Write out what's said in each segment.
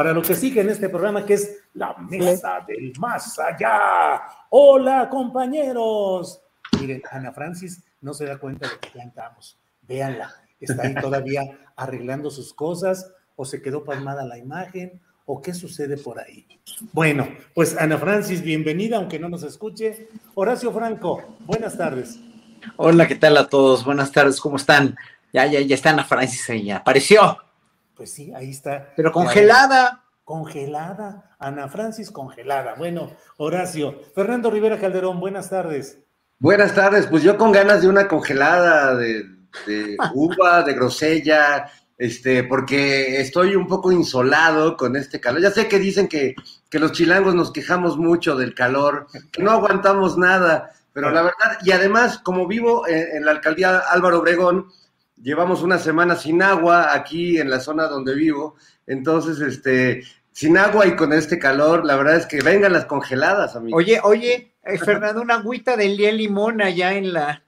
para lo que sigue en este programa, que es la mesa del más allá. Hola, compañeros. Miren, Ana Francis no se da cuenta de que ya entramos. Véanla, está ahí todavía arreglando sus cosas, o se quedó pasmada la imagen, o qué sucede por ahí. Bueno, pues Ana Francis, bienvenida, aunque no nos escuche. Horacio Franco, buenas tardes. Hola, ¿qué tal a todos? Buenas tardes, ¿cómo están? Ya, ya, ya está Ana Francis ahí, apareció. Pues sí, ahí está. Pero congelada. Congelada. Ana Francis congelada. Bueno, Horacio. Fernando Rivera Calderón, buenas tardes. Buenas tardes. Pues yo con ganas de una congelada de, de uva, de grosella, este, porque estoy un poco insolado con este calor. Ya sé que dicen que, que los chilangos nos quejamos mucho del calor, que no aguantamos nada, pero la verdad, y además, como vivo en, en la alcaldía Álvaro Obregón, llevamos una semana sin agua aquí en la zona donde vivo, entonces, este, sin agua y con este calor, la verdad es que vengan las congeladas, amigo. Oye, oye, eh, Fernando, una agüita de Lía Limón allá en la.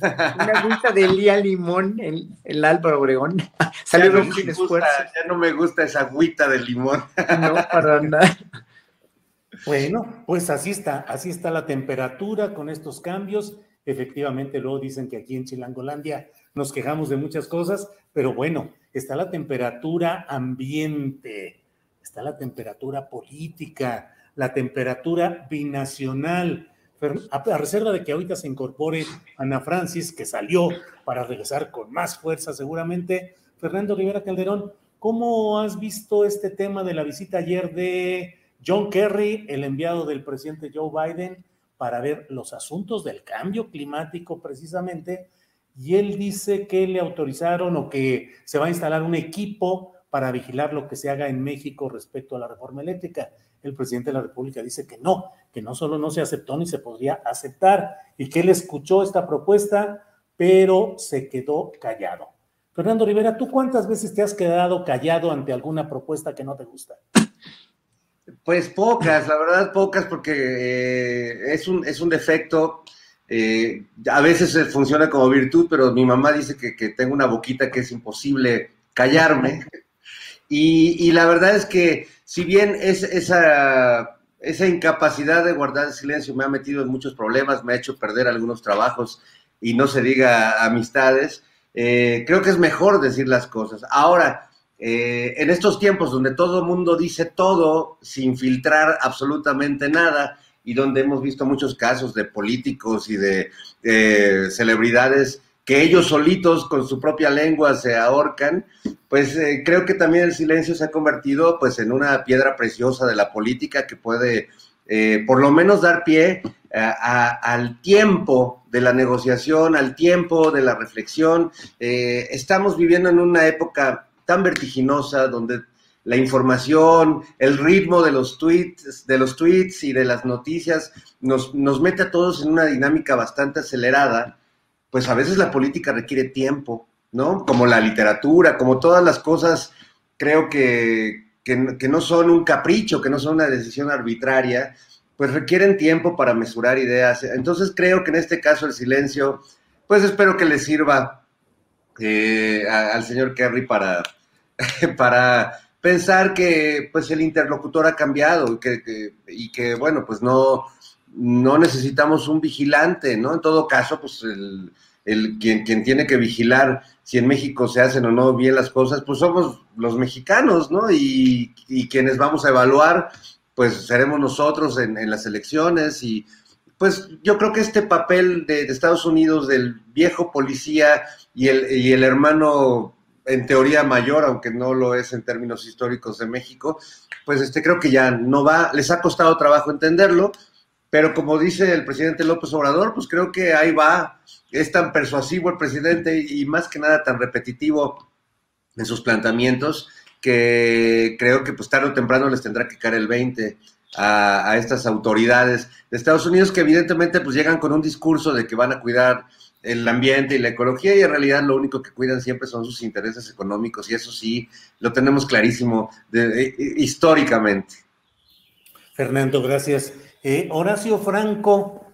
Una agüita de Lía Limón en el Álvaro Obregón. Salió no sin esfuerzo. Ya no me gusta esa agüita de limón. No, para nada. Bueno, pues así está, así está la temperatura con estos cambios. Efectivamente, luego dicen que aquí en Chilangolandia nos quejamos de muchas cosas, pero bueno, está la temperatura ambiente, está la temperatura política, la temperatura binacional. A reserva de que ahorita se incorpore Ana Francis, que salió para regresar con más fuerza seguramente. Fernando Rivera Calderón, ¿cómo has visto este tema de la visita ayer de John Kerry, el enviado del presidente Joe Biden, para ver los asuntos del cambio climático precisamente? Y él dice que le autorizaron o que se va a instalar un equipo para vigilar lo que se haga en México respecto a la reforma eléctrica. El presidente de la República dice que no, que no solo no se aceptó ni se podría aceptar y que él escuchó esta propuesta, pero se quedó callado. Fernando Rivera, ¿tú cuántas veces te has quedado callado ante alguna propuesta que no te gusta? Pues pocas, la verdad pocas, porque eh, es, un, es un defecto eh, a veces funciona como virtud, pero mi mamá dice que, tengo una boquita que es imposible callarme. Y, la verdad es que si bien es, esa, esa incapacidad de guardar silencio me ha metido en muchos problemas, me ha hecho perder algunos trabajos y no se diga amistades, eh, creo que es mejor decir las cosas. Ahora, eh, en estos tiempos donde todo el mundo dice todo sin filtrar absolutamente nada, y donde hemos visto muchos casos de políticos y de celebridades que ellos solitos con su propia lengua se ahorcan, pues eh, creo que también el silencio se ha convertido pues en una piedra preciosa de la política que puede eh, por lo menos dar pie al tiempo de la negociación, al tiempo de la reflexión. Eh, estamos viviendo en una época tan vertiginosa donde la información, el ritmo de los tweets, de los tweets y de las noticias nos, nos mete a todos en una dinámica bastante acelerada, pues a veces la política requiere tiempo, ¿no? Como la literatura, como todas las cosas, creo que, que, que no son un capricho, que no son una decisión arbitraria, pues requieren tiempo para mesurar ideas. Entonces creo que en este caso el silencio, pues espero que le sirva eh, al señor Kerry para, para pensar que pues el interlocutor ha cambiado que, y que, bueno, pues no, no necesitamos un vigilante, ¿no? En todo caso, pues el, el, quien, quien tiene que vigilar si en México se hacen o no bien las cosas, pues somos los mexicanos, ¿no? Y, quienes vamos a evaluar, pues seremos nosotros en, las elecciones y pues yo creo que este papel de, Estados Unidos del viejo policía y el, y el hermano en teoría mayor, aunque no lo es en términos históricos de México, pues este creo que ya no va, les ha costado trabajo entenderlo, pero como dice el presidente López Obrador, pues creo que ahí va, es tan persuasivo el presidente y más que nada tan repetitivo en sus planteamientos que creo que pues tarde o temprano les tendrá que caer el 20 a, estas autoridades de Estados Unidos que evidentemente pues llegan con un discurso de que van a cuidar el ambiente y la ecología y en realidad lo único que cuidan siempre son sus intereses económicos y eso sí lo tenemos clarísimo de, históricamente. Fernando, gracias. Eh, Horacio Franco,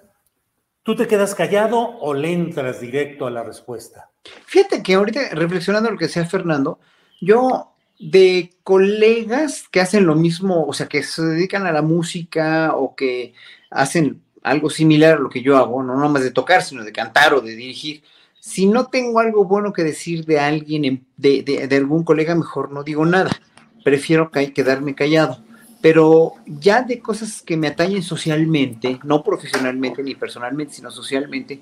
¿tú te quedas callado o le entras directo a la respuesta? Fíjate que ahorita, reflexionando lo que decía Fernando, yo de colegas que hacen lo mismo, o sea, que se dedican a la música o que hacen algo similar a lo que yo hago, no nomás de tocar, sino de cantar o de dirigir, si no tengo algo bueno que decir de alguien, de, de algún colega, mejor no digo nada. Prefiero quedarme callado pero ya de cosas que me atañen socialmente, no profesionalmente ni personalmente, sino socialmente,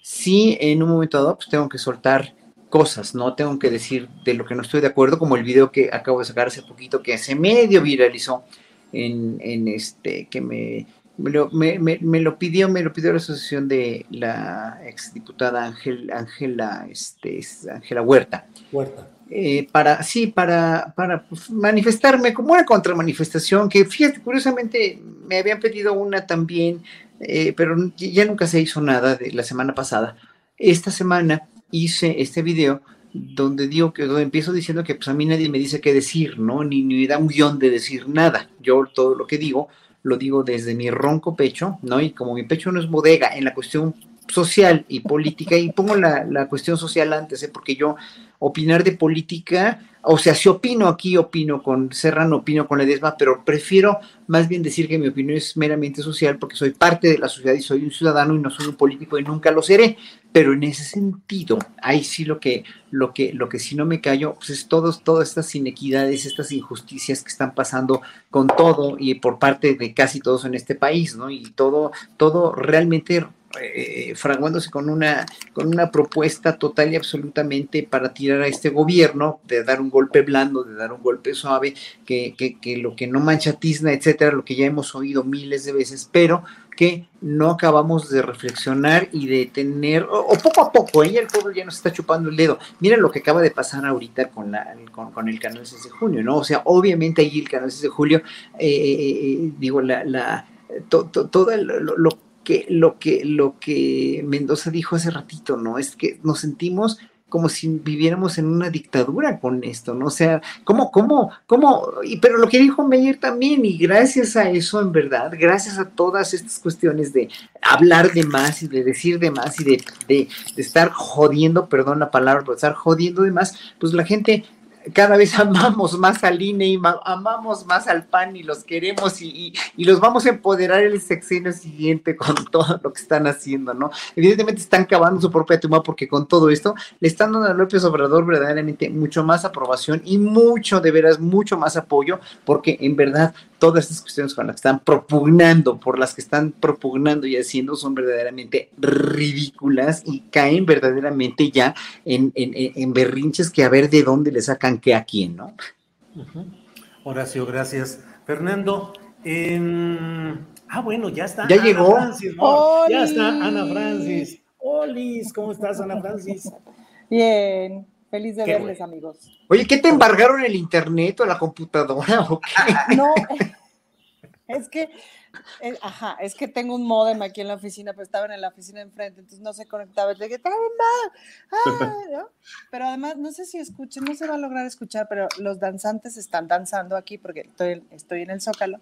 sí en un momento dado pues tengo que soltar cosas, ¿no? Tengo que decir de lo que no estoy de acuerdo, como el video que acabo de sacar hace poquito, que hace medio viralizó en, en este, que me, me lo, me, me, lo pidió, me lo pidió la asociación de la exdiputada Ángel, Ángela, este, Ángela Huerta. Huerta eh, para, sí, para, para manifestarme como una contramanifestación, que fíjate, curiosamente me habían pedido una también, eh, pero ya nunca se hizo nada de la semana pasada. Esta semana hice este video donde digo que donde empiezo diciendo que pues a mí nadie me dice qué decir, ¿no? Ni, ni me da un guion de decir nada. Yo todo lo que digo lo digo desde mi ronco pecho, ¿no? Y como mi pecho no es bodega en la cuestión social y política, y pongo la, la cuestión social antes, ¿eh? porque yo opinar de política, o sea, si opino aquí, opino con Serrano, opino con Edesma, pero prefiero más bien decir que mi opinión es meramente social porque soy parte de la sociedad y soy un ciudadano y no soy un político y nunca lo seré. Pero en ese sentido, ahí sí lo que, lo que, lo que sí no me callo, pues es todos, todas estas inequidades, estas injusticias que están pasando con todo y por parte de casi todos en este país, ¿no? Y todo, todo realmente eh, fraguándose con una, con una propuesta total y absolutamente para tirar a este gobierno, de dar un golpe blando, de dar un golpe suave, que, que, lo que no mancha tizna, etcétera, lo que ya hemos oído miles de veces, pero que no acabamos de reflexionar y de tener, o, poco a poco, ella ¿eh? el pueblo ya nos está chupando el dedo. Mira lo que acaba de pasar ahorita con, la, con, el canal 6 de junio, ¿no? O sea, obviamente ahí el canal 6 de julio, eh, digo, la, la todo lo, lo que lo que lo que Mendoza dijo hace ratito, ¿no? Es que nos sentimos como si viviéramos en una dictadura con esto, ¿no? O sea, ¿cómo, cómo, cómo? Y, pero lo que dijo Meyer también, y gracias a eso, en verdad, gracias a todas estas cuestiones de hablar de más y de decir de más y de, de, de estar jodiendo, perdón la palabra, pero estar jodiendo de más, pues la gente cada vez amamos más al INE y amamos más al PAN y los queremos y, los vamos a empoderar el sexenio siguiente con todo lo que están haciendo, ¿no? Evidentemente están cavando su propia tumba porque con todo esto le están dando a López Obrador verdaderamente mucho más aprobación y mucho, de veras, mucho más apoyo porque en verdad todas estas cuestiones con las que están propugnando, por las que están propugnando y haciendo son verdaderamente ridículas y caen verdaderamente ya en, en berrinches que a ver de dónde le sacan que a quién, ¿no? Horacio, gracias. Fernando, ah, bueno, ya está. Ya llegó. Ya está Ana Francis. Olis, ¿cómo estás, Ana Francis? Bien, feliz de verles, amigos. Oye, ¿qué te embargaron el internet o la computadora o qué? No, es que eh, ajá, es que tengo un modem aquí en la oficina, pero estaban en la oficina enfrente, entonces no se conectaba. Le dije, ah", Pero además, no sé si escuchen, no se va a lograr escuchar, pero los danzantes están danzando aquí porque estoy, estoy en el zócalo.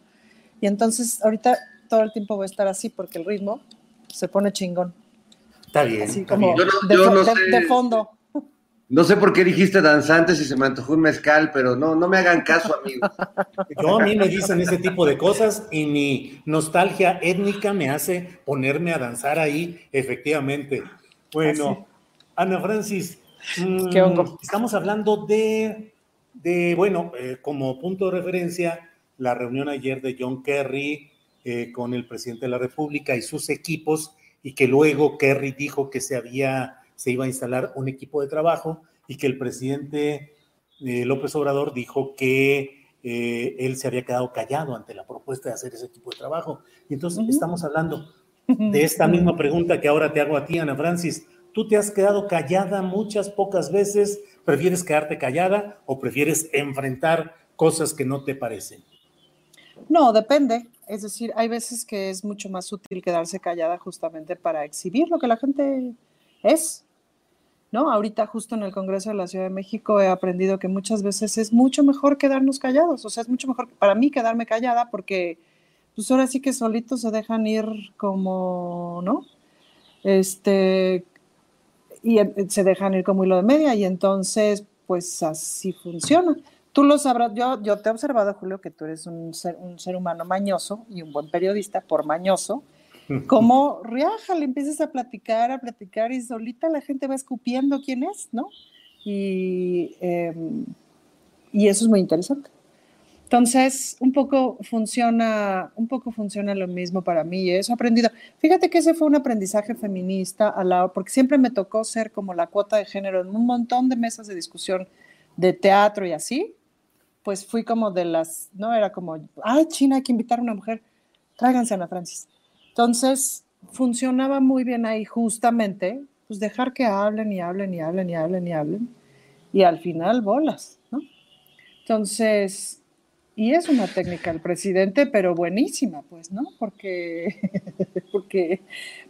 Y entonces, ahorita todo el tiempo voy a estar así porque el ritmo se pone chingón. Está bien. Así como de fondo. No sé por qué dijiste danzantes y se me antojó un mezcal, pero no, no me hagan caso, amigos. Yo a mí me dicen ese tipo de cosas y mi nostalgia étnica me hace ponerme a danzar ahí, efectivamente. Bueno, Ana Francis, mm, estamos hablando de, de bueno, eh, como punto de referencia, la reunión ayer de John Kerry eh, con el presidente de la República y sus equipos, y que luego Kerry dijo que se había, se iba a instalar un equipo de trabajo y que el presidente eh, López Obrador dijo que eh, él se había quedado callado ante la propuesta de hacer ese tipo de trabajo. Y entonces estamos hablando de esta misma pregunta que ahora te hago a ti, Ana Francis. ¿Tú te has quedado callada muchas, pocas veces? ¿Prefieres quedarte callada o prefieres enfrentar cosas que no te parecen? No, depende. Es decir, hay veces que es mucho más útil quedarse callada justamente para exhibir lo que la gente es. ¿No? Ahorita justo en el Congreso de la Ciudad de México he aprendido que muchas veces es mucho mejor quedarnos callados. O sea, es mucho mejor para mí quedarme callada porque pues ahora sí que solitos se dejan ir como, ¿no? Este, y eh, se dejan ir como hilo de media y entonces pues así funciona. Tú lo sabrás, yo, yo te he observado, Julio, que tú eres un ser, un ser humano mañoso y un buen periodista por mañoso. Como riaja, le empiezas a platicar, a platicar y solita la gente va escupiendo quién es, ¿no? Y, eh, y eso es muy interesante. Entonces, un poco funciona, un poco funciona lo mismo para mí y eso he aprendido. Fíjate que ese fue un aprendizaje feminista, a la, porque siempre me tocó ser como la cuota de género en un montón de mesas de discusión de teatro y así. Pues fui como de las, no era como, ay, China, hay que invitar a una mujer, tráiganse a Ana Francis. Entonces, funcionaba muy bien ahí justamente, pues dejar que hablen y hablen y hablen y hablen y hablen. Y al final, bolas, ¿no? Entonces, y es una técnica del presidente, pero buenísima, pues, ¿no? Porque, porque,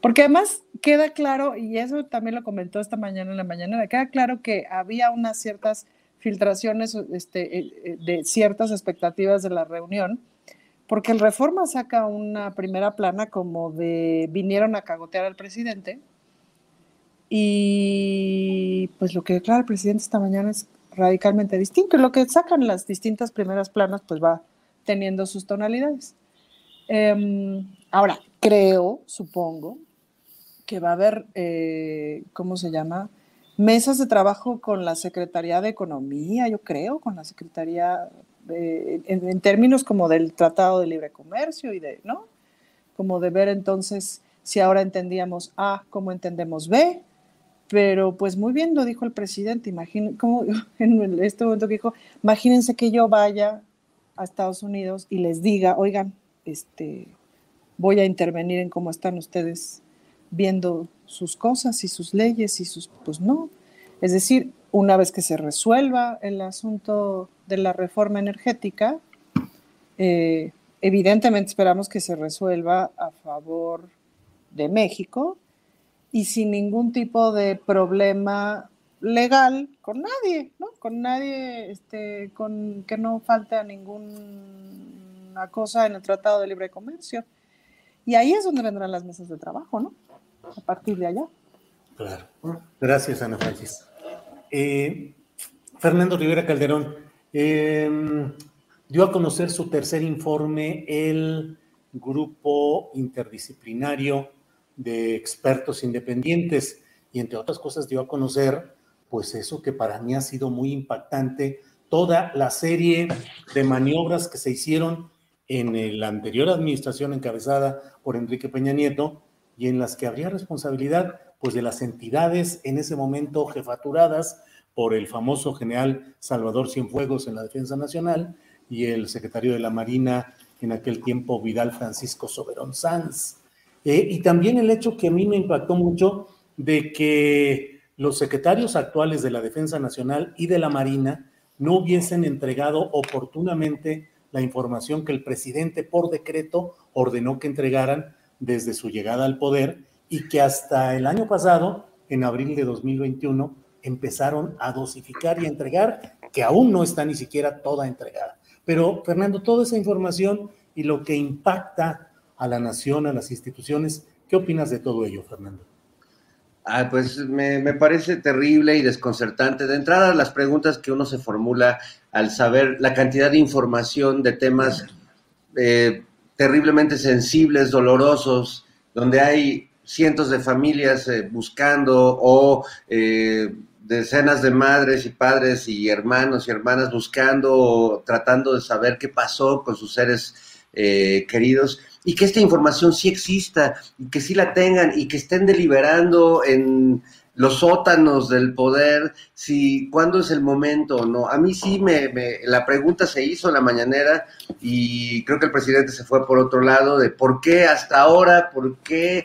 porque además queda claro, y eso también lo comentó esta mañana en la mañana, queda claro que había unas ciertas filtraciones este, eh, eh, de ciertas expectativas de la reunión, porque el Reforma saca una primera plana como de vinieron a cagotear al presidente, y pues lo que declara el presidente esta mañana es radicalmente distinto. Y lo que sacan las distintas primeras planas, pues va teniendo sus tonalidades. Eh, ahora, creo, supongo, que va a haber, eh, ¿cómo se llama? Mesas de trabajo con la Secretaría de Economía, yo creo, con la Secretaría, en, en, términos como del Tratado de Libre Comercio y de, ¿no? Como de ver entonces si ahora entendíamos A, cómo entendemos B, pero pues muy bien lo dijo el presidente, imaginen, como en este momento que dijo, imagínense que yo vaya a Estados Unidos y les diga, oigan, este, voy a intervenir en cómo están ustedes viendo sus cosas y sus leyes y sus, pues no. Es decir, una vez que se resuelva el asunto de la reforma energética, eh, evidentemente esperamos que se resuelva a favor de México, y sin ningún tipo de problema legal con nadie, ¿no? Con nadie, este, con que no falte a ninguna cosa en el Tratado de Libre Comercio. Y ahí es donde vendrán las mesas de trabajo, ¿no? A partir de allá. Claro. Gracias, Ana Francis. Eh, Fernando Rivera Calderón eh, dio a conocer su tercer informe el grupo interdisciplinario de expertos independientes y entre otras cosas dio a conocer pues eso que para mí ha sido muy impactante, toda la serie de maniobras que se hicieron en la anterior administración encabezada por Enrique Peña Nieto y en las que habría responsabilidad pues de las entidades en ese momento jefaturadas por el famoso general Salvador Cienfuegos en la Defensa Nacional y el secretario de la Marina en aquel tiempo Vidal Francisco Soberón Sanz. Eh, y también el hecho que a mí me impactó mucho de que los secretarios actuales de la Defensa Nacional y de la Marina no hubiesen entregado oportunamente la información que el presidente por decreto ordenó que entregaran desde su llegada al poder y que hasta el año pasado, en abril de 2021, empezaron a dosificar y a entregar, que aún no está ni siquiera toda entregada. Pero, Fernando, toda esa información y lo que impacta a la nación, a las instituciones. ¿Qué opinas de todo ello, Fernando? Ah, pues me, me, parece terrible y desconcertante. De entrada, las preguntas que uno se formula al saber la cantidad de información de temas eh, terriblemente sensibles, dolorosos, donde hay cientos de familias eh, buscando o decenas de madres y padres y hermanos y hermanas buscando tratando de saber qué pasó con sus seres queridos y que esta información sí exista y que sí la tengan y que estén deliberando en los sótanos del poder, si cuándo es el momento o no. A mí sí me, la pregunta se hizo en la mañanera y creo que el presidente se fue por otro lado de por qué hasta ahora, por qué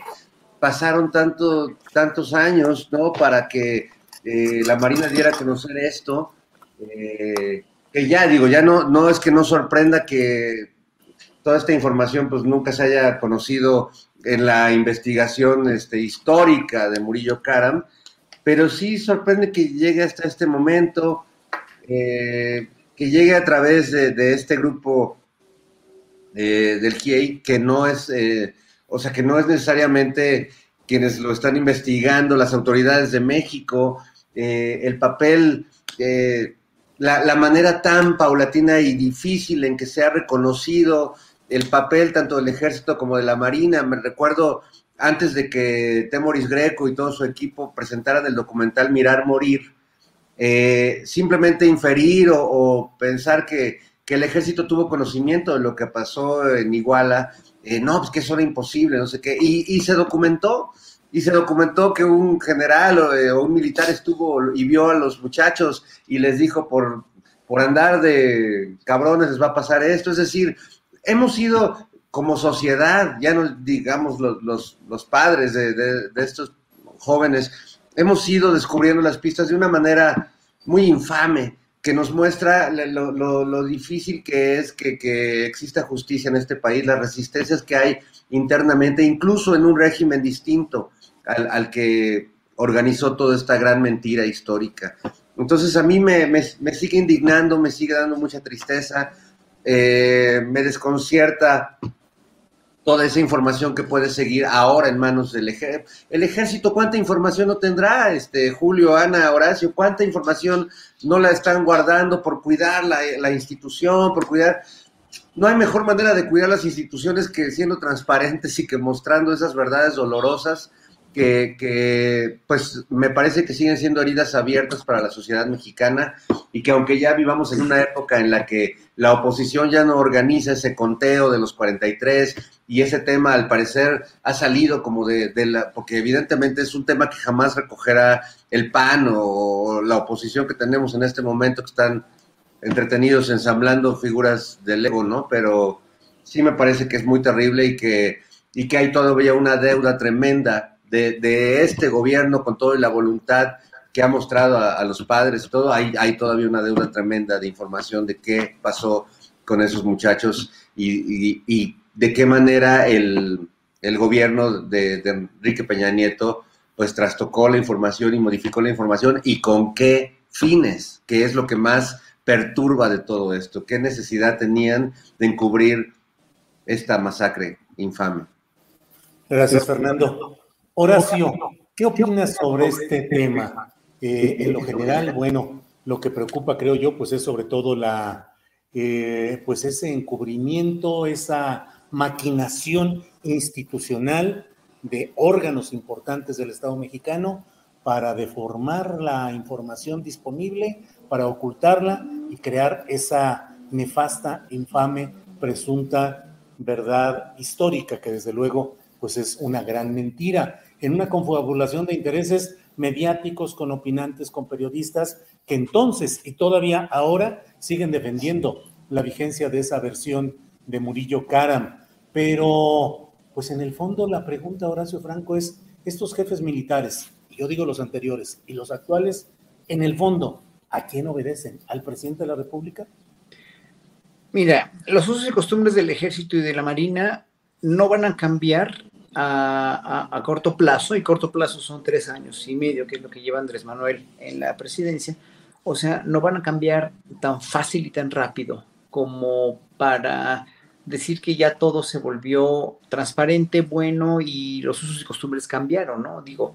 pasaron tanto, tantos años, ¿no? Para que eh, la Marina diera a conocer esto. Eh, que ya digo, ya no, no es que no sorprenda que toda esta información pues nunca se haya conocido en la investigación este, histórica de Murillo Karam, pero sí sorprende que llegue hasta este momento, eh, que llegue a través de, este grupo del KIEI, que no es, o sea, que no es necesariamente quienes lo están investigando, las autoridades de México, el papel, la, la, manera tan paulatina y difícil en que se ha reconocido el papel tanto del ejército como de la marina. Me recuerdo antes de que Temoris Greco y todo su equipo presentaran el documental Mirar Morir, eh, simplemente inferir o, pensar que, el ejército tuvo conocimiento de lo que pasó en Iguala, eh, no, pues que eso era imposible, no sé qué, y, se documentó, y se documentó que un general eh, o, un militar estuvo y vio a los muchachos y les dijo por, por andar de cabrones les va a pasar esto, es decir, hemos sido como sociedad, ya no digamos los, los, padres de, estos jóvenes, hemos ido descubriendo las pistas de una manera muy infame, que nos muestra lo, difícil que es que, que, exista justicia en este país, las resistencias que hay internamente, incluso en un régimen distinto al, que organizó toda esta gran mentira histórica. Entonces a mí me, me, me sigue indignando, me sigue dando mucha tristeza, eh, me desconcierta toda esa información que puede seguir ahora en manos del ejército. El ejército, ¿cuánta información no tendrá, este, Julio, Ana, Horacio? ¿Cuánta información no la están guardando por cuidar la, la institución, por cuidar... No hay mejor manera de cuidar las instituciones que siendo transparentes y que mostrando esas verdades dolorosas que, pues me parece que siguen siendo heridas abiertas para la sociedad mexicana y que aunque ya vivamos en una época en la que la oposición ya no organiza ese conteo de los 43 y ese tema al parecer ha salido como de, la, porque evidentemente es un tema que jamás recogerá el PAN o la oposición que tenemos en este momento que están entretenidos ensamblando figuras del ego, ¿no? Pero sí me parece que es muy terrible y que, y que hay todavía una deuda tremenda de, este gobierno con toda la voluntad que ha mostrado a, los padres y todo, hay, hay todavía una deuda tremenda de información de qué pasó con esos muchachos y, de qué manera el, gobierno de, Enrique Peña Nieto pues trastocó la información y modificó la información y con qué fines, que es lo que más perturba de todo esto, qué necesidad tenían de encubrir esta masacre infame. Gracias, Fernando. Horacio, ¿qué opinas sobre este tema? Eh, en lo general, bueno, lo que preocupa, creo yo, pues es sobre todo la, eh, pues ese encubrimiento, esa maquinación institucional de órganos importantes del Estado mexicano para deformar la información disponible, para ocultarla y crear esa nefasta, infame, presunta verdad histórica que desde luego pues es una gran mentira, en una confabulación de intereses mediáticos con opinantes, con periodistas, que entonces y todavía ahora siguen defendiendo la vigencia de esa versión de Murillo Karam. Pero, pues en el fondo la pregunta, Horacio Franco, es, estos jefes militares, yo digo los anteriores y los actuales, en el fondo, ¿a quién obedecen? ¿Al presidente de la República? Mira, los usos y costumbres del ejército y de la marina no van a cambiar a, corto plazo, y corto plazo son tres años y medio, que es lo que lleva Andrés Manuel en la presidencia, o sea, no van a cambiar tan fácil y tan rápido como para decir que ya todo se volvió transparente, bueno y los usos y costumbres cambiaron, ¿no? Digo,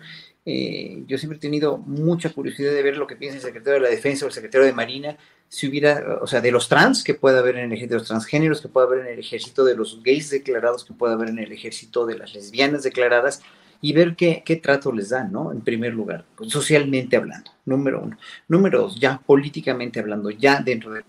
eh, yo siempre he tenido mucha curiosidad de ver lo que piensa el secretario de la Defensa o el secretario de Marina si hubiera, o sea, de los trans que puede haber en el ejército, de los transgéneros que puede haber en el ejército, de los gays declarados que puede haber en el ejército, de las lesbianas declaradas, y ver qué, qué trato les dan, ¿no? En primer lugar, socialmente hablando, número uno. Número dos, ya políticamente hablando, ya dentro del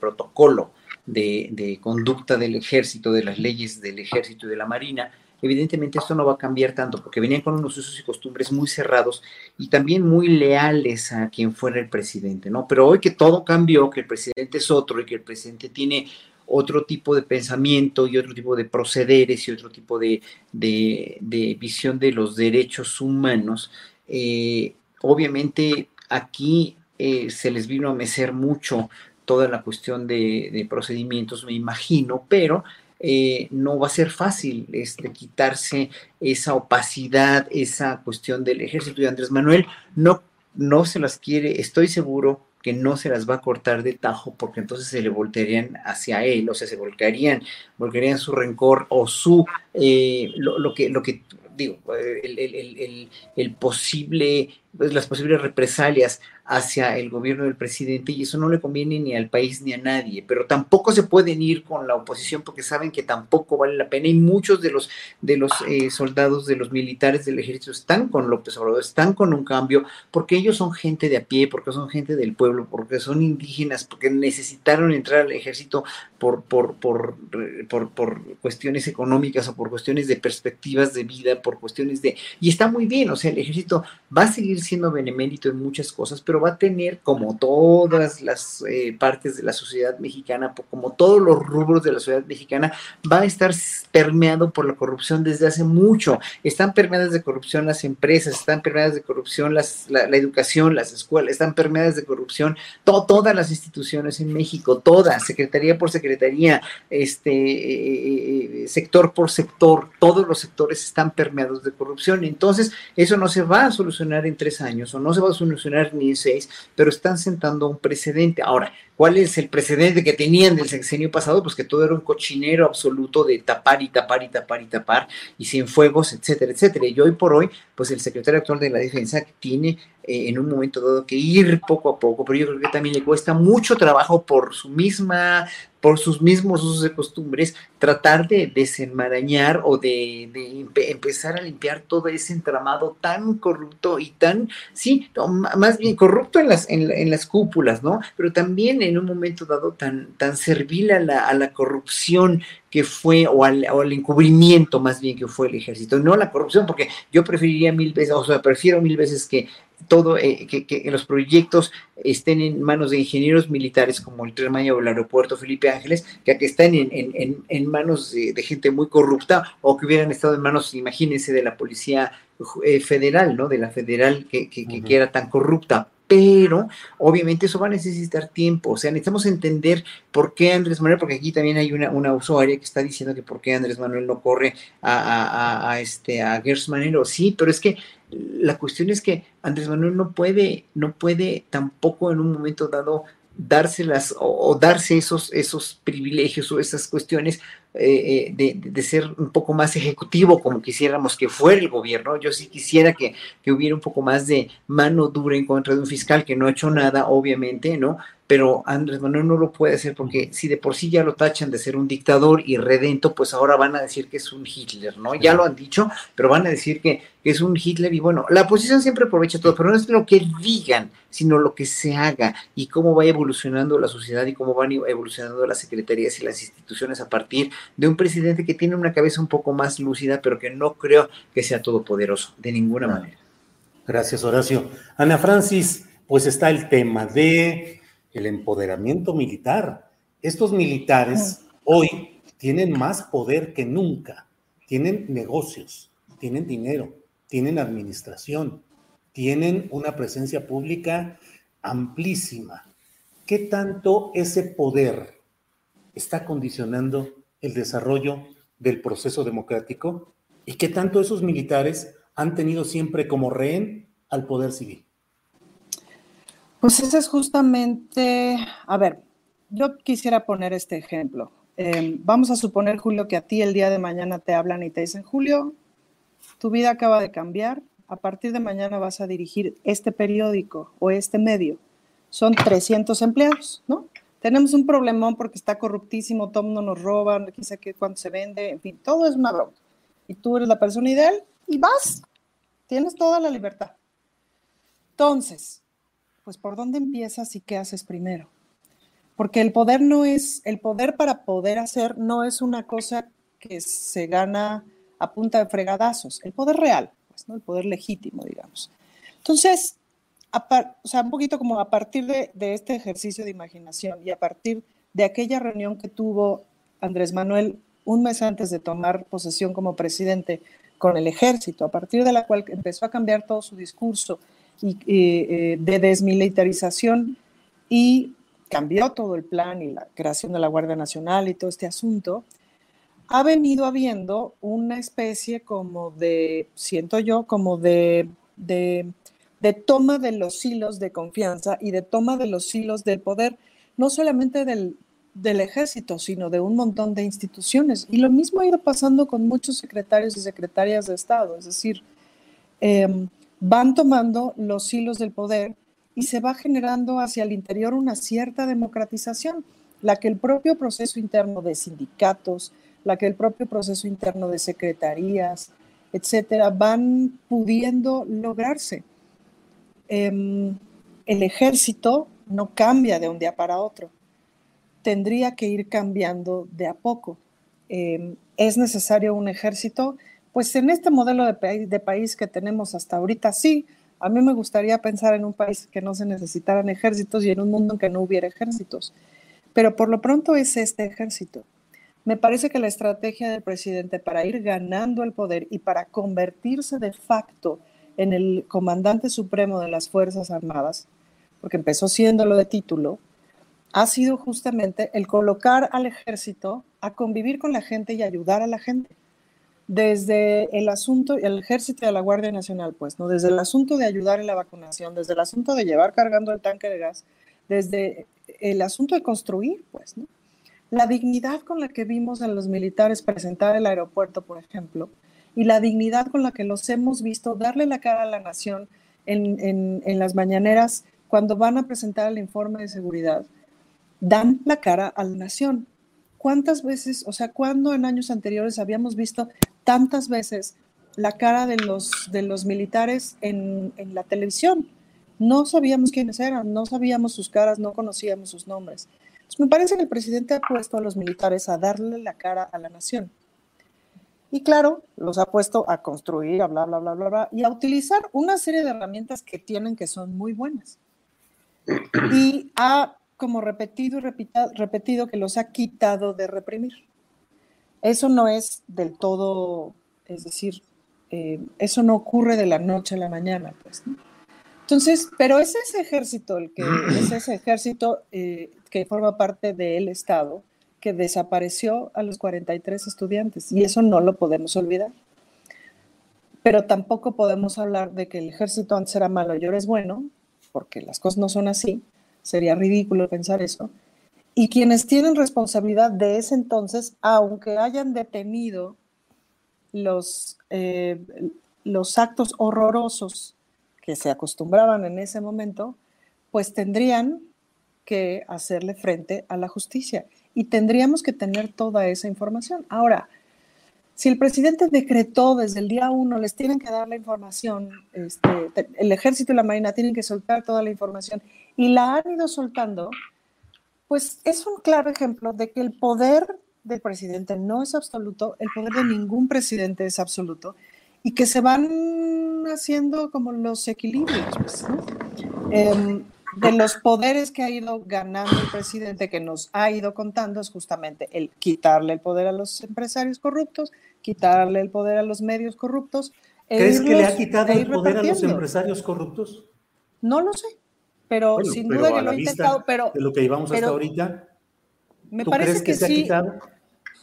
protocolo de, de conducta del ejército, de las leyes del ejército y de la marina, evidentemente esto no va a cambiar tanto porque venían con unos usos y costumbres muy cerrados y también muy leales a quien fuera el presidente, ¿no? Pero hoy que todo cambió, que el presidente es otro y que el presidente tiene otro tipo de pensamiento y otro tipo de procederes y otro tipo de, visión de los derechos humanos, eh, obviamente aquí eh, se les vino a mecer mucho toda la cuestión de procedimientos, me imagino, pero eh, no va a ser fácil este, quitarse esa opacidad, esa cuestión del ejército de Andrés Manuel. No, no se las quiere, estoy seguro que no se las va a cortar de tajo porque entonces se le voltearían hacia él, o sea, se volcarían, volcarían su rencor o su, eh, lo, que, lo que digo, el, el posible, pues, las posibles represalias hacia el gobierno del presidente y eso no le conviene ni al país ni a nadie, pero tampoco se pueden ir con la oposición porque saben que tampoco vale la pena y muchos de los, de los eh, soldados, de los militares del ejército están con López Obrador, están con un cambio porque ellos son gente de a pie, porque son gente del pueblo, porque son indígenas, porque necesitaron entrar al ejército por, por, por, por, por cuestiones económicas o por cuestiones de perspectivas de vida, por cuestiones de... Y está muy bien, o sea, el ejército va a seguir siendo benemérito en muchas cosas, pero va a tener, como todas las eh, partes de la sociedad mexicana, como todos los rubros de la sociedad mexicana, va a estar permeado por la corrupción desde hace mucho. Están permeadas de corrupción las empresas, están permeadas de corrupción la, educación, las escuelas, están permeadas de corrupción todas las instituciones en México, todas, secretaría por secretaría, este, eh, eh, sector por sector, todos los sectores están permeados de corrupción. Entonces, eso no se va a solucionar en tres años o no se va a solucionar ni en pero están sentando un precedente. Ahora, ¿cuál es el precedente que tenían del sexenio pasado? Pues que todo era un cochinero absoluto de tapar y tapar y tapar y tapar y sin fuegos, etcétera, etcétera. Y hoy por hoy, pues el secretario actual de la defensa tiene eh, en un momento dado que ir poco a poco, pero yo creo que también le cuesta mucho trabajo por su misma por sus mismos usos de costumbres, tratar de desenmarañar o de, empezar a limpiar todo ese entramado tan corrupto y tan, sí, más bien corrupto en las, en, las cúpulas, ¿no? Pero también en un momento dado tan, tan servil a la, a la corrupción que fue, o al, o al, encubrimiento más bien que fue el ejército, no la corrupción, porque yo preferiría mil veces, o sea, prefiero mil veces que todo, eh, que, los proyectos estén en manos de ingenieros militares como el Tren Maya o el aeropuerto Felipe Ángeles, que, que estén en, manos de, gente muy corrupta o que hubieran estado en manos, imagínense, de la policía eh, federal, ¿no? De la federal que, que era tan corrupta pero obviamente eso va a necesitar tiempo, o sea, necesitamos entender por qué Andrés Manuel, porque aquí también hay una, una usuaria que está diciendo que por qué Andrés Manuel no corre a, a, este, a Gers Manero, sí, pero es que la cuestión es que Andrés Manuel no puede, no puede tampoco en un momento dado dárselas o, darse esos, esos privilegios o esas cuestiones eh, eh, de, ser un poco más ejecutivo como quisiéramos que fuera el gobierno. Yo sí quisiera que, que, hubiera un poco más de mano dura en contra de un fiscal que no ha hecho nada, obviamente, ¿no? Pero Andrés Manuel no lo puede hacer porque si de por sí ya lo tachan de ser un dictador y redento, pues ahora van a decir que es un Hitler, ¿no? Ya lo han dicho, pero van a decir que, es un Hitler y bueno, la oposición siempre aprovecha todo, pero no es lo que digan, sino lo que se haga y cómo va evolucionando la sociedad y cómo van evolucionando las secretarías y las instituciones a partir de un presidente que tiene una cabeza un poco más lúcida, pero que no creo que sea todopoderoso, de ninguna manera. Gracias, Horacio. Ana Francis, pues está el tema de el empoderamiento militar. Estos militares hoy tienen más poder que nunca, tienen negocios, tienen dinero, tienen administración, tienen una presencia pública amplísima. ¿Qué tanto ese poder está condicionando el desarrollo del proceso democrático? ¿Y qué tanto esos militares han tenido siempre como rehén al poder civil? Pues ese es justamente, a ver, yo quisiera poner este ejemplo. Em, vamos a suponer, Julio, que a ti el día de mañana te hablan y te dicen, Julio, tu vida acaba de cambiar, a partir de mañana vas a dirigir este periódico o este medio. Son 300 empleados, ¿no? Tenemos un problemón porque está corruptísimo, todo mundo nos roba, quién sabe qué, cuánto se vende, en fin, todo es una broma. Y tú eres la persona ideal y vas. Tienes toda la libertad. Entonces, pues ¿por dónde empiezas y qué haces primero? Porque el poder no es, el poder para poder hacer no es una cosa que se gana a punta de fregadazos, el poder real, pues, ¿no? el poder legítimo, digamos. Entonces, o sea, un poquito como a partir de este ejercicio de imaginación y a partir de aquella reunión que tuvo Andrés Manuel un mes antes de tomar posesión como presidente con el ejército, a partir de la cual empezó a cambiar todo su discurso y, eh, de desmilitarización y cambió todo el plan y la creación de la Guardia Nacional y todo este asunto, ha venido habiendo una especie como de, siento yo, como de, de, de toma de los hilos de confianza y de toma de los hilos del poder, no solamente del, del ejército, sino de un montón de instituciones. Y lo mismo ha ido pasando con muchos secretarios y secretarias de Estado, es decir, em, van tomando los hilos del poder y se va generando hacia el interior una cierta democratización, la que el propio proceso interno de sindicatos, la que el propio proceso interno de secretarías, etcétera, van pudiendo lograrse. Em, el ejército no cambia de un día para otro tendría que ir cambiando de a poco. Em, ¿Es necesario un ejército? Pues en este modelo de, país que tenemos hasta ahorita, sí. A mí me gustaría pensar en un país que no se necesitaran ejércitos y en un mundo en que no hubiera ejércitos. Pero por lo pronto es este ejército. Me parece que la estrategia del presidente para ir ganando el poder y para convertirse de facto en el comandante supremo de las Fuerzas Armadas, porque empezó siéndolo de título, ha sido justamente el colocar al ejército a convivir con la gente y ayudar a la gente. Desde el asunto, el ejército y la Guardia Nacional, pues, ¿no? Desde el asunto de ayudar en la vacunación, desde el asunto de llevar cargando el tanque de gas, desde el asunto de construir, pues, ¿no? La dignidad con la que vimos a los militares presentar el aeropuerto, por ejemplo, y la dignidad con la que los hemos visto darle la cara a la nación en, en las mañaneras cuando van a presentar el informe de seguridad, dan la cara a la nación. ¿Cuántas veces, o sea, cuándo en años anteriores habíamos visto tantas veces la cara de los, de los militares en, la televisión? No sabíamos quiénes eran, no sabíamos sus caras, no conocíamos sus nombres. me parece que el presidente ha puesto a los militares a darle la cara a la nación. Y claro, los ha puesto a construir, a bla, bla, bla, bla, bla, y a utilizar una serie de herramientas que tienen que son muy buenas. Y ha como repetido y repetido, que los ha quitado de reprimir. Eso no es del todo, es decir, eh, eso no ocurre de la noche a la mañana, pues. Entonces, pero es ese ejército, el que es ese ejército eh, que forma parte del Estado, que desapareció a los 43 estudiantes, y eso no lo podemos olvidar. Pero tampoco podemos hablar de que el ejército antes era malo y ahora es bueno, porque las cosas no son así, sería ridículo pensar eso. Y quienes tienen responsabilidad de ese entonces, aunque hayan detenido los, eh, los actos horrorosos que se acostumbraban en ese momento, pues tendrían que hacerle frente a la justicia y tendríamos que tener toda esa información. Ahora, si el presidente decretó desde el día uno, les tienen que dar la información, este, el ejército y la marina tienen que soltar toda la información y la han ido soltando, pues es un claro ejemplo de que el poder del presidente no es absoluto, el poder de ningún presidente es absoluto, y que se van haciendo como los equilibrios. Pues, em, de los poderes que ha ido ganando el presidente, que nos ha ido contando, es justamente el quitarle el poder a los empresarios corruptos, quitarle el poder a los medios corruptos. E ¿Crees que le ha quitado el poder a los empresarios corruptos? No lo sé pero sin duda que lo he intentado, pero... De lo que llevamos hasta ahorita, me parece que, sí,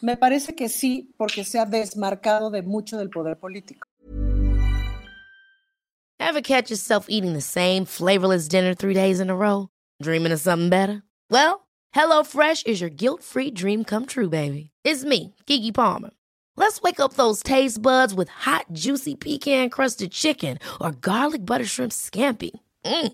Me parece que sí, porque se ha desmarcado de mucho del poder político. Ever catch yourself eating the same flavorless dinner three days in a row? Dreaming of something better? Well, HelloFresh is your guilt-free dream come true, baby. It's me, Kiki Palmer. Let's wake up those taste buds with hot, juicy pecan-crusted chicken or garlic butter shrimp scampi. Mm.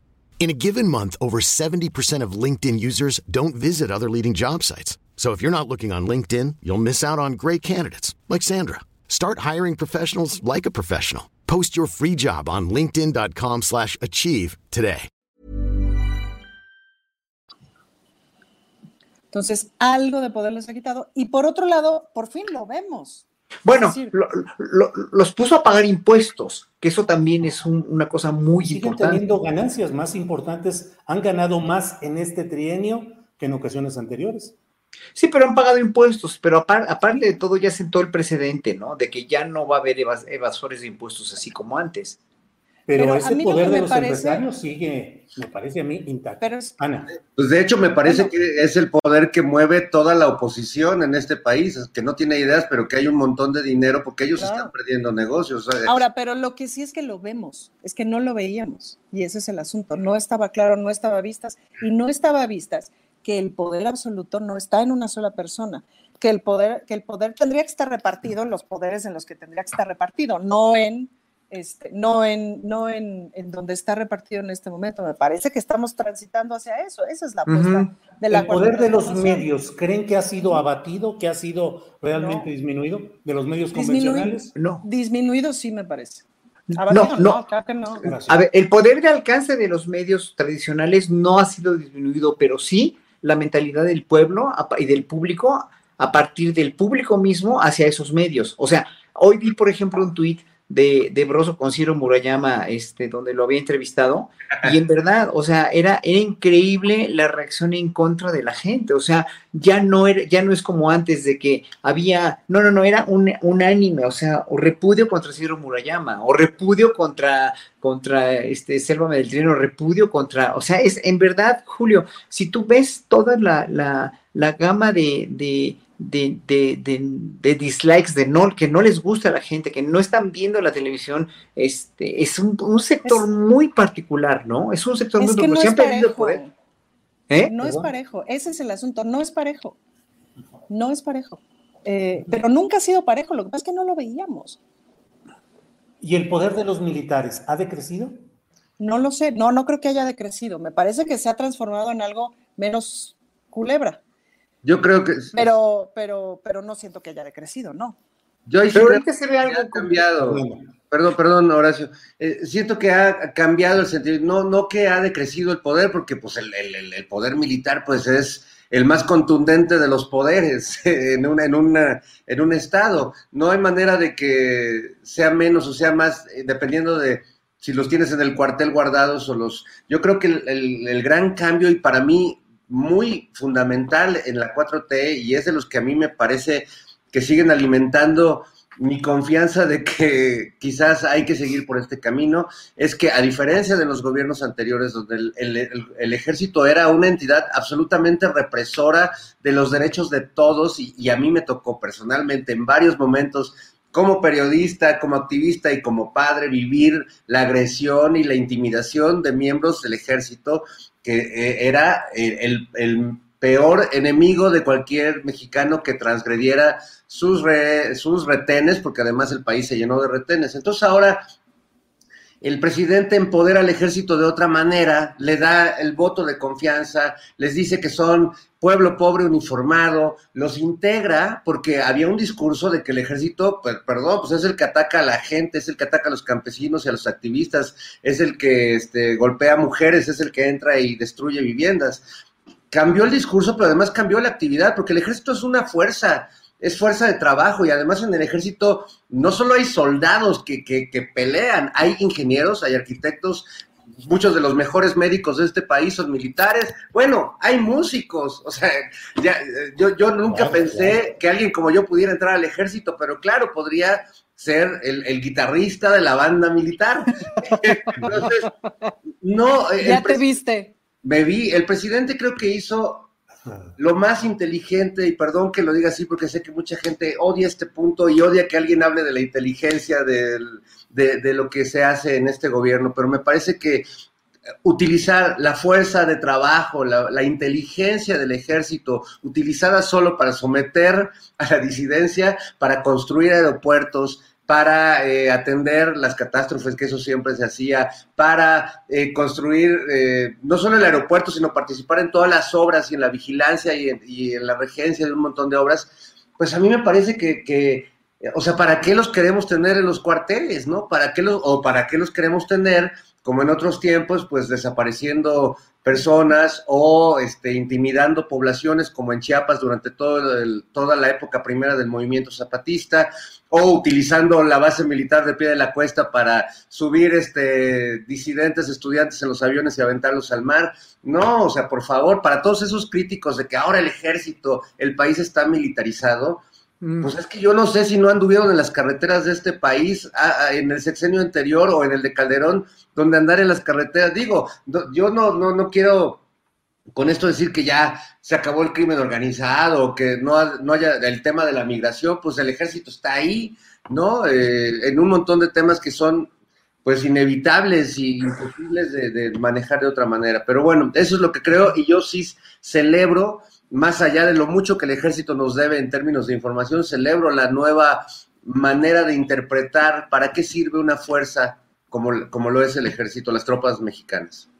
In a given month, over 70% of LinkedIn users don't visit other leading job sites. So if you're not looking on LinkedIn, you'll miss out on great candidates like Sandra. Start hiring professionals like a professional. Post your free job on linkedin.com/achieve today. Entonces, algo de poder les ha quitado. Y por otro lado, por fin lo vemos. Bueno, lo- lo- los puso a pagar impuestos, que eso también es un- una cosa muy Siguen importante. teniendo ganancias más importantes, han ganado más en este trienio que en ocasiones anteriores. Sí, pero han pagado impuestos, pero apar- aparte de todo ya sentó el precedente, ¿no? De que ya no va a haber evas- evasores de impuestos así como antes. Pero, Pero ese poder de me los parece- empresarios sigue, me parece a mí, intacto. Pero es- Ana, Pues de hecho me parece Bueno. que es el poder que mueve toda la oposición en este país, que no tiene ideas, pero que hay un montón de dinero porque ellos Claro. están perdiendo negocios. Ahora, pero lo que sí es que lo vemos, es que no lo veíamos. Y ese es el asunto. No estaba claro, no estaba a vistas. Y no estaba a vistas que el poder absoluto no está en una sola persona. Que el poder, que el poder tendría que estar repartido en los poderes en los que tendría que estar repartido, no en este, no en, no en, en donde está repartido en este momento. Me parece que estamos transitando hacia eso. Esa es la apuesta de la el poder de los medios, ¿creen que ha sido abatido, que ha sido realmente No. disminuido de los medios Disminuido. convencionales? No. Disminuido sí me parece. No, no. claro que no. A ver, el poder de alcance de los medios tradicionales no ha sido disminuido, pero sí la mentalidad del pueblo y del público a partir del público mismo hacia esos medios. O sea, hoy vi, por ejemplo, un tuit de, de Broso con Ciro Murayama, este, donde lo había entrevistado, y en verdad, o sea, era, era increíble la reacción en contra de la gente. O sea, ya no era, ya no es como antes de que había, no, no, no, era un, unánime, o sea, o repudio contra Ciro Murayama, o repudio contra, contra este Selva del Trino, repudio contra, o sea, es en verdad, Julio, si tú ves toda la, la, la gama de, de, de, de, de- de dislikes, de no, que no les gusta a la gente, que no están viendo la televisión, este, es un, un sector Es- muy particular, ¿no? Es un sector Es muy que no es han perdido parejo. poder. ¿Eh? No es parejo, ese es el asunto, no es parejo. No es parejo. Eh, pero nunca ha sido parejo, lo que pasa es que no lo veíamos. ¿Y el poder de los militares ha decrecido? No lo sé, no, no creo que haya decrecido. Me parece que se ha transformado en algo menos culebra, yo creo que pero, pero, pero no siento que haya decrecido, no. yo Pero creo se ve que algo ha cambiado. Bueno, Perdón, perdón, Horacio. Eh, siento que ha cambiado el sentido, no, no que ha decrecido el poder, porque pues el, el- el- el poder militar pues es el más contundente de los poderes en, una, en, una, en un estado. No hay manera de que sea menos o sea más, eh, dependiendo de si los tienes en el cuartel guardados o los... Yo creo que el, el- el gran cambio y para mí muy fundamental en la 4T y es de los que a mí me parece que siguen alimentando mi confianza de que quizás hay que seguir por este camino. Es que a diferencia de los gobiernos anteriores donde el, ejército era una entidad absolutamente represora de los derechos de todos y a mí me tocó personalmente en varios momentos como periodista, como activista y como padre vivir la agresión y la intimidación de miembros del ejército que eh, era el, el peor enemigo de cualquier mexicano que transgrediera sus, re- sus retenes, porque además el país se llenó de retenes. Entonces ahora el presidente empodera al ejército de otra manera, le da el voto de confianza, les dice que son pueblo pobre uniformado, los integra, porque había un discurso de que el ejército, pues, perdón, pues es el que ataca a la gente, es el que ataca a los campesinos y a los activistas, es el que este, golpea a mujeres, es el que entra y destruye viviendas. Cambió el discurso, pero además cambió la actividad, porque el ejército es una fuerza, es fuerza de trabajo y además en el ejército no solo hay soldados que, que, que pelean, hay ingenieros, hay arquitectos, muchos de los mejores médicos de este país son militares, bueno, hay músicos, o sea, ya, yo, yo nunca Claro, pensé claro. que alguien como yo pudiera entrar al ejército, pero claro, podría ser el, el guitarrista de la banda militar. Entonces, no, Ya te viste. me vi, el presidente creo que hizo lo más inteligente, y perdón que lo diga así porque sé que mucha gente odia este punto y odia que alguien hable de la inteligencia de, de lo que se hace en este gobierno, pero me parece que utilizar la fuerza de trabajo, la, inteligencia del ejército, utilizada solo para someter a la disidencia, para construir aeropuertos, para eh, atender las catástrofes, que eso siempre se hacía, para eh, construir eh, no solo el aeropuerto, sino participar en todas las obras y en la vigilancia y en, la regencia de un montón de obras, pues a mí me parece que, o sea, ¿para qué los queremos tener en los cuarteles, no? ¿Para qué los, o para qué los queremos tener como en otros tiempos, pues desapareciendo personas o este, intimidando poblaciones como en Chiapas durante todo toda la época primera del movimiento zapatista o utilizando la base militar de pie de la cuesta para subir este, disidentes, estudiantes en los aviones y aventarlos al mar. No, o sea, por favor, para todos esos críticos de que ahora el ejército, el país está militarizado, Mm. Pues es que yo no sé si no anduvieron en las carreteras de este país en el sexenio anterior o en el de Calderón, donde andar en las carreteras. Digo, yo no, no, no quiero con esto decir que ya se acabó el crimen organizado, que no, no haya el tema de la migración, pues el ejército está ahí, ¿no? Eh, en un montón de temas que son pues inevitables y imposibles de, de, manejar de otra manera. Pero bueno, eso es lo que creo y yo sí celebro más allá de lo mucho que el ejército nos debe en términos de información, celebro la nueva manera de interpretar para qué sirve una fuerza como, como lo es el ejército, las tropas mexicanas.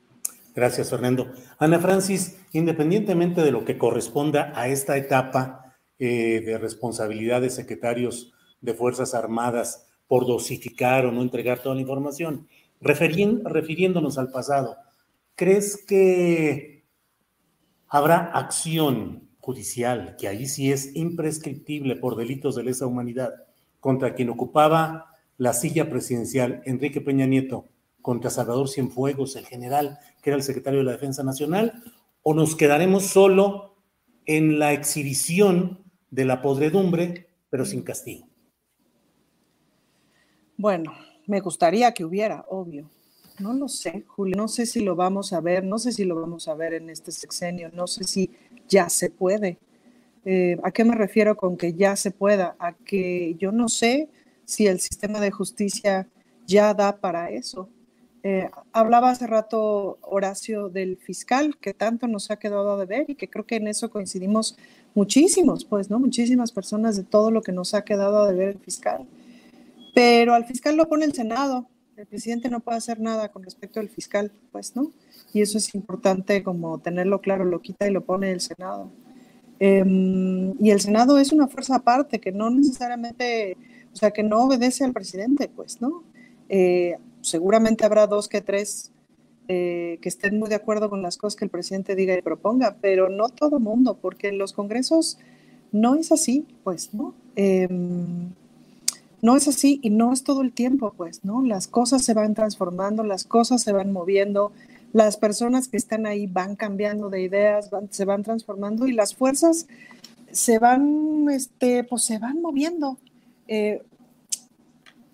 Gracias, Fernando. Ana Francis, independientemente de lo que corresponda a esta etapa eh, de responsabilidad de secretarios de Fuerzas Armadas por dosificar o no entregar toda la información, refiriéndonos al pasado, ¿crees que habrá acción judicial, que ahí sí es imprescriptible por delitos de lesa humanidad, contra quien ocupaba la silla presidencial, Enrique Peña Nieto, contra Salvador Cienfuegos, el general, que era el secretario de la Defensa Nacional, o nos quedaremos solo en la exhibición de la podredumbre, pero sin castigo. Bueno, me gustaría que hubiera, obvio, no lo sé, Julio, no sé si lo vamos a ver, no sé si lo vamos a ver en este sexenio, no sé si ya se puede. Eh, ¿A qué me refiero con que ya se pueda? A que yo no sé si el sistema de justicia ya da para eso. Eh, hablaba hace rato Horacio del fiscal, que tanto nos ha quedado de ver y que creo que en eso coincidimos muchísimos, pues, ¿no? Muchísimas personas de todo lo que nos ha quedado de ver el fiscal. Pero al fiscal lo pone el Senado, el presidente no puede hacer nada con respecto al fiscal, pues, ¿no? Y eso es importante como tenerlo claro, lo quita y lo pone el Senado. Em, y el Senado es una fuerza aparte que no necesariamente, o sea, que no obedece al presidente, pues, ¿no? Eh, seguramente habrá dos que tres eh, que estén muy de acuerdo con las cosas que el presidente diga y proponga, pero no todo mundo, porque en los congresos no es así, pues, ¿no? Em, no es así y no es todo el tiempo, pues, ¿no? Las cosas se van transformando, las cosas se van moviendo, las personas que están ahí van cambiando de ideas, se van transformando y las fuerzas se van, este, pues se van moviendo. Eh,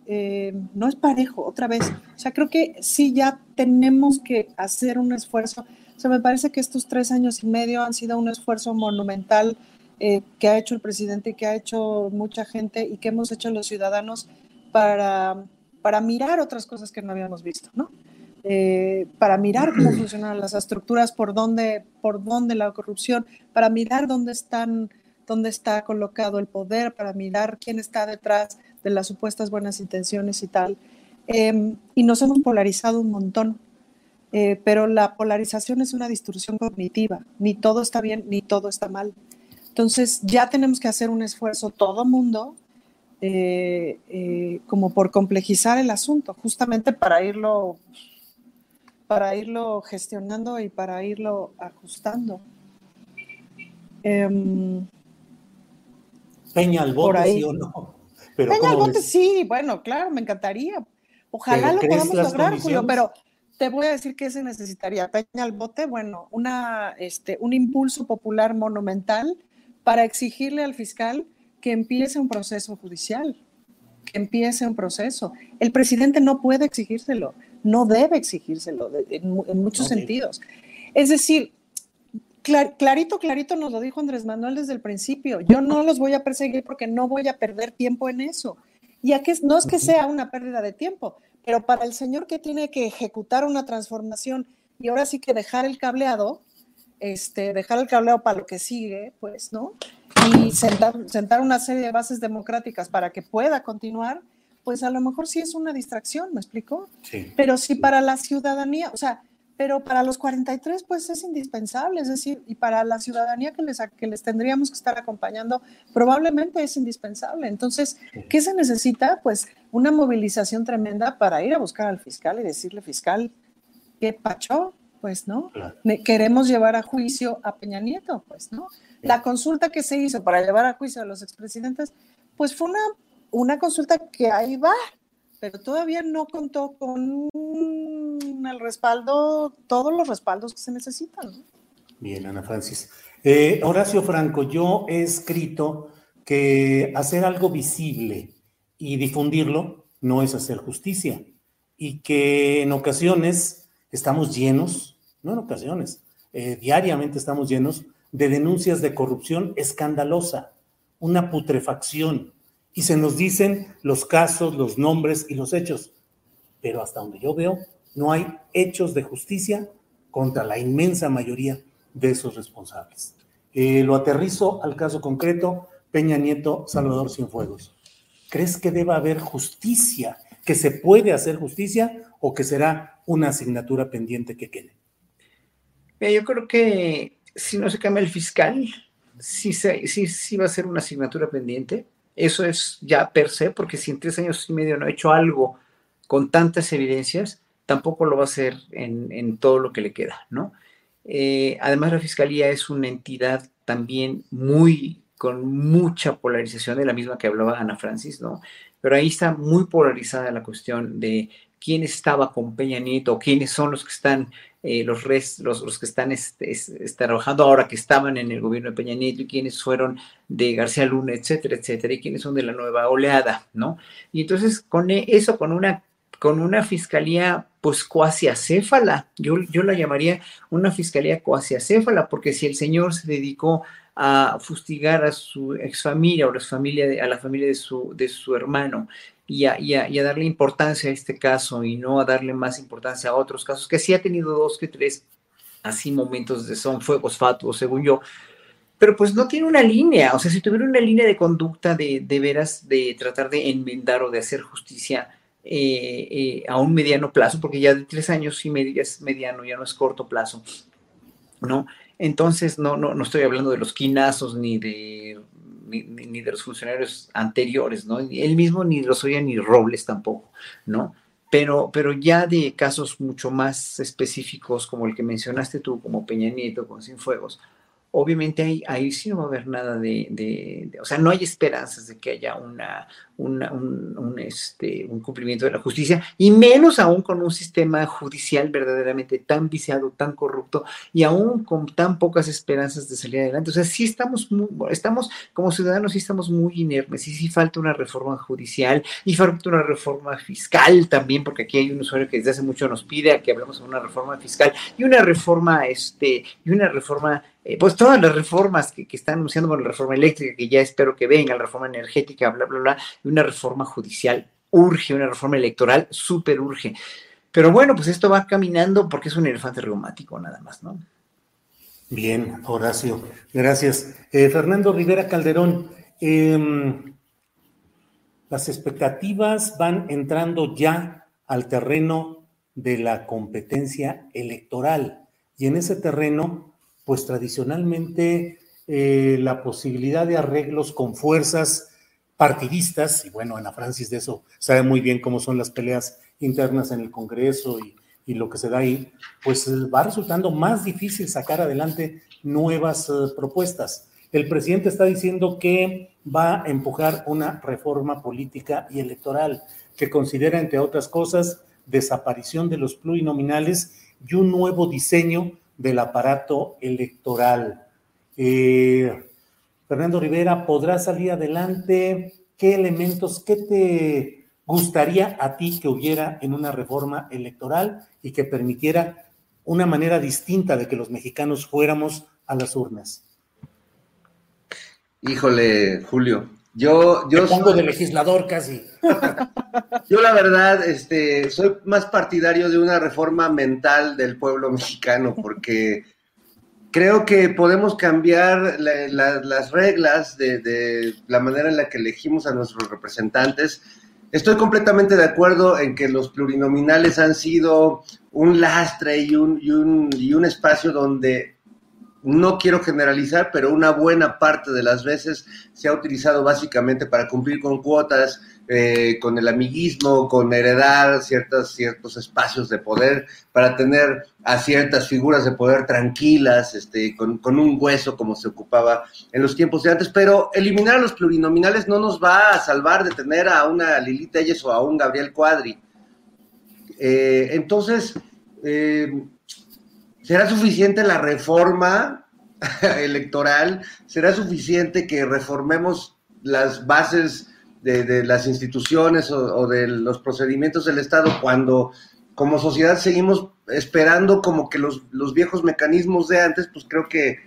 eh, no es parejo, otra vez. O sea, creo que sí ya tenemos que hacer un esfuerzo. O sea, me parece que estos tres años y medio han sido un esfuerzo monumental eh, que ha hecho el presidente, que ha hecho mucha gente y que hemos hecho los ciudadanos para, para mirar otras cosas que no habíamos visto, ¿no? Eh, para mirar cómo funcionan las estructuras, por dónde, por dónde la corrupción, para mirar dónde están, dónde está colocado el poder, para mirar quién está detrás de las supuestas buenas intenciones y tal. Em, y nos hemos polarizado un montón, eh, pero la polarización es una distorsión cognitiva. Ni todo está bien, ni todo está mal. Entonces ya tenemos que hacer un esfuerzo todo mundo eh, eh, como por complejizar el asunto, justamente para irlo, para irlo gestionando y para irlo ajustando. Em, Peña al bote, sí o no. Peña al bote, sí, bueno, claro, me encantaría. Ojalá lo podamos lograr, Julio, pero te voy a decir que se necesitaría. Peña al bote, bueno, una, este, un impulso popular monumental para exigirle al fiscal que empiece un proceso judicial, que empiece un proceso. El presidente no puede exigírselo, no debe exigírselo en, muchos sentidos. Es decir, clarito, clarito nos lo dijo Andrés Manuel desde el principio, yo no los voy a perseguir porque no voy a perder tiempo en eso. Y aquí no es que sea una pérdida de tiempo, pero para el señor que tiene que ejecutar una transformación y ahora sí que dejar el cableado, este, dejar el cableado para lo que sigue, pues, ¿no? Y sentar, sentar una serie de bases democráticas para que pueda continuar, pues a lo mejor sí es una distracción, ¿me explico? Sí. Pero sí para la ciudadanía, o sea, pero para los 43 pues es indispensable, es decir, y para la ciudadanía que les, que les tendríamos que estar acompañando, probablemente es indispensable. Entonces, ¿qué se necesita? Pues una movilización tremenda para ir a buscar al fiscal y decirle, fiscal, ¿qué pacho? Pues no, queremos llevar a juicio a Peña Nieto, pues no. La consulta que se hizo para llevar a juicio a los expresidentes, pues fue una, una consulta que ahí va, pero todavía no contó con el respaldo, todos los respaldos que se necesitan. Bien, Ana Francis. Eh, Horacio Franco, yo he escrito que hacer algo visible y difundirlo no es hacer justicia y que en ocasiones estamos llenos, no en ocasiones, eh, diariamente estamos llenos de denuncias de corrupción escandalosa, una putrefacción, y se nos dicen los casos, los nombres y los hechos, pero hasta donde yo veo, no hay hechos de justicia contra la inmensa mayoría de esos responsables. Eh, lo aterrizo al caso concreto, Peña Nieto, Salvador Cienfuegos. ¿Crees que deba haber justicia, que se puede hacer justicia o que será una asignatura pendiente que quede? yo creo que si no se cambia el fiscal, sí, sí, sí va a ser una asignatura pendiente. Eso es ya per se, porque si en tres años y medio no ha hecho algo con tantas evidencias, tampoco lo va a hacer en, todo lo que le queda, ¿no? Eh, además, la Fiscalía es una entidad también muy, con mucha polarización, de la misma que hablaba Ana Francis, ¿no? Pero ahí está muy polarizada la cuestión de quién estaba con Peña Nieto, quiénes son los que están, eh, los, los, que están este, trabajando ahora, que estaban en el gobierno de Peña Nieto, y quiénes fueron de García Luna, etcétera, etcétera, y quiénes son de la nueva oleada, ¿no? Y entonces con e, eso, con una con una fiscalía pues cuasi acéfala. Yo, yo la llamaría una fiscalía cuasi acéfala, porque si el señor se dedicó a fustigar a su exfamilia o familia a la familia de su, de su hermano y a, darle importancia a este caso y no a darle más importancia a otros casos, que sí ha tenido dos que tres así momentos de son fuegos fatuos, según yo, pero pues no tiene una línea, o sea, si tuviera una línea de conducta de, veras de tratar de enmendar o de hacer justicia, eh, eh, a un mediano plazo, porque ya de tres años y medio es mediano, ya no es corto plazo, ¿no? Entonces, no, no, no estoy hablando de los quinazos ni de, ni, de los funcionarios anteriores, ¿no? Él mismo ni los oye ni Robles tampoco, ¿no? Pero, pero ya de casos mucho más específicos, como el que mencionaste tú, como Peña Nieto con Cienfuegos, obviamente ahí, ahí sí no va a haber nada de, o sea, no hay esperanzas de que haya una, un, este, un cumplimiento de la justicia, y menos aún con un sistema judicial verdaderamente tan viciado, tan corrupto, y aún con tan pocas esperanzas de salir adelante. O sea, sí estamos, muy, estamos como ciudadanos, sí estamos muy inermes, y sí falta una reforma judicial, y falta una reforma fiscal también, porque aquí hay un usuario que desde hace mucho nos pide que hablemos de una reforma fiscal, y una reforma, este, y una reforma eh, pues todas las reformas que, que, están anunciando, bueno, la reforma eléctrica, que ya espero que venga, la reforma energética, bla, bla, bla, una reforma judicial urge, una reforma electoral súper urge. Pero bueno, pues esto va caminando porque es un elefante reumático nada más, ¿no? Bien, Horacio, gracias. Eh, Fernando Rivera Calderón, em, las expectativas van entrando ya al terreno de la competencia electoral y en ese terreno, pues tradicionalmente eh, la posibilidad de arreglos con fuerzas partidistas, y bueno, Ana Francis de eso sabe muy bien cómo son las peleas internas en el Congreso y, lo que se da ahí, pues eh, va resultando más difícil sacar adelante nuevas eh, propuestas. El presidente está diciendo que va a empujar una reforma política y electoral que considera, entre otras cosas, desaparición de los plurinominales y un nuevo diseño del aparato electoral. Eh, Fernando Rivera, ¿podrá salir adelante? ¿Qué elementos, qué te gustaría a ti que hubiera en una reforma electoral y que permitiera una manera distinta de que los mexicanos fuéramos a las urnas? Híjole, Julio, Yo, yo pongo de legislador casi. Yo la verdad, este, soy más partidario de una reforma mental del pueblo mexicano, porque creo que podemos cambiar la- la- las reglas de, de la manera en la que elegimos a nuestros representantes. Estoy completamente de acuerdo en que los plurinominales han sido un lastre y un, y un, y un espacio donde no quiero generalizar, pero una buena parte de las veces se ha utilizado básicamente para cumplir con cuotas, eh, con el amiguismo, con heredar ciertas, ciertos espacios de poder, para tener a ciertas figuras de poder tranquilas, este, con, con un hueso como se ocupaba en los tiempos de antes. Pero eliminar a los plurinominales no nos va a salvar de tener a una Lili Telles o a un Gabriel Cuadri. Eh, entonces, eh, ¿será suficiente la reforma electoral? ¿Será suficiente que reformemos las bases de, las instituciones o, de los procedimientos del Estado cuando como sociedad seguimos esperando como que los, los viejos mecanismos de antes? Pues creo que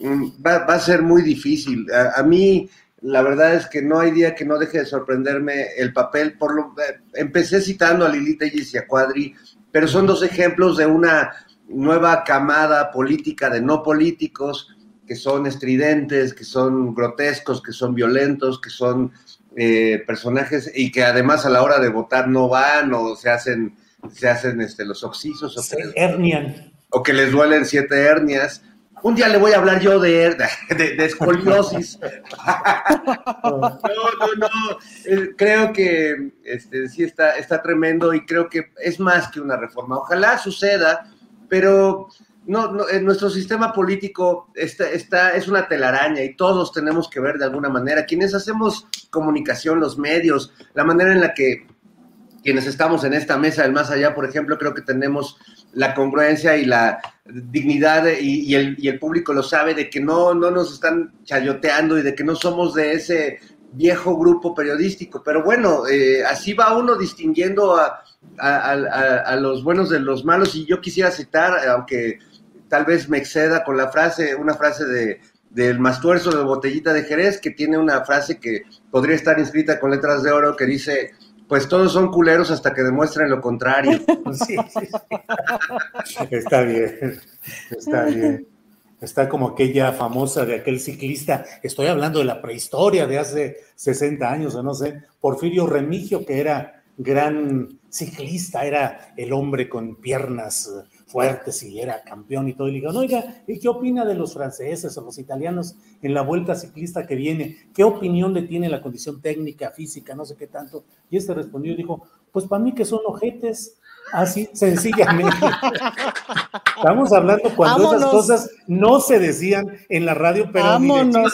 mm, va, va a ser muy difícil. A, a mí la verdad es que no hay día que no deje de sorprenderme el papel. Por lo, eh, empecé citando a Lili Telles y a Cuadri, pero son dos ejemplos de una nueva camada política de no políticos que son estridentes, que son grotescos, que son violentos, que son eh, personajes y que además a la hora de votar no van o se hacen, se hacen este, los oxisos o Se hernian. o que les duelen siete hernias. Un día le voy a hablar yo de, de, de escoliosis. No, no, no. Eh, creo que este, sí está, está tremendo y creo que es más que una reforma. Ojalá suceda, pero no, no, en nuestro sistema político está, está, es una telaraña y todos tenemos que ver de alguna manera. Quienes hacemos comunicación, los medios, la manera en la que quienes estamos en esta mesa del más allá, por ejemplo, creo que tenemos la congruencia y la dignidad y, el, y el público lo sabe de que no, no nos están chayoteando y de que no somos de ese viejo grupo periodístico. Pero bueno, eh, así va uno distinguiendo a- a los buenos de los malos y yo quisiera citar, aunque tal vez me exceda con la frase, una frase de del Mastuerzo de Botellita de Jerez, que tiene una frase que podría estar inscrita con letras de oro que dice, pues todos son culeros hasta que demuestren lo contrario. Sí, sí, sí. Está bien, está bien. Está como aquella famosa de aquel ciclista, estoy hablando de la prehistoria de hace 60 años o no sé, Porfirio Remigio, que era gran ciclista, era el hombre con piernas fuertes y era campeón y todo. Y le digo, oiga, ¿y qué opina de los franceses o los italianos en la vuelta ciclista que viene? ¿Qué opinión le tiene la condición técnica, física, no sé qué tanto? Y este respondió y dijo, pues para mí que son ojetes, así sencillamente. Estamos hablando cuando esas Vámonos. cosas no se decían en la radio, pero Vámonos.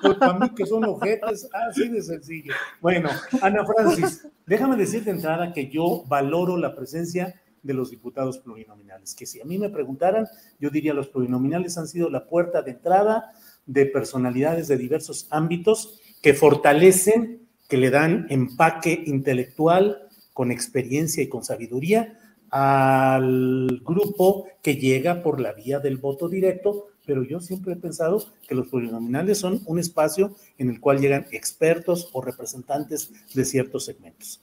Pues para mí que son ojetes, así de sencillo. Bueno, Ana Francis, déjame decir de entrada que yo valoro la presencia de los diputados plurinominales, que si a mí me preguntaran, yo diría los plurinominales han sido la puerta de entrada de personalidades de diversos ámbitos que fortalecen, que le dan empaque intelectual con experiencia y con sabiduría al grupo que llega por la vía del voto directo, pero yo siempre he pensado que los plurinominales son un espacio en el cual llegan expertos o representantes de ciertos segmentos.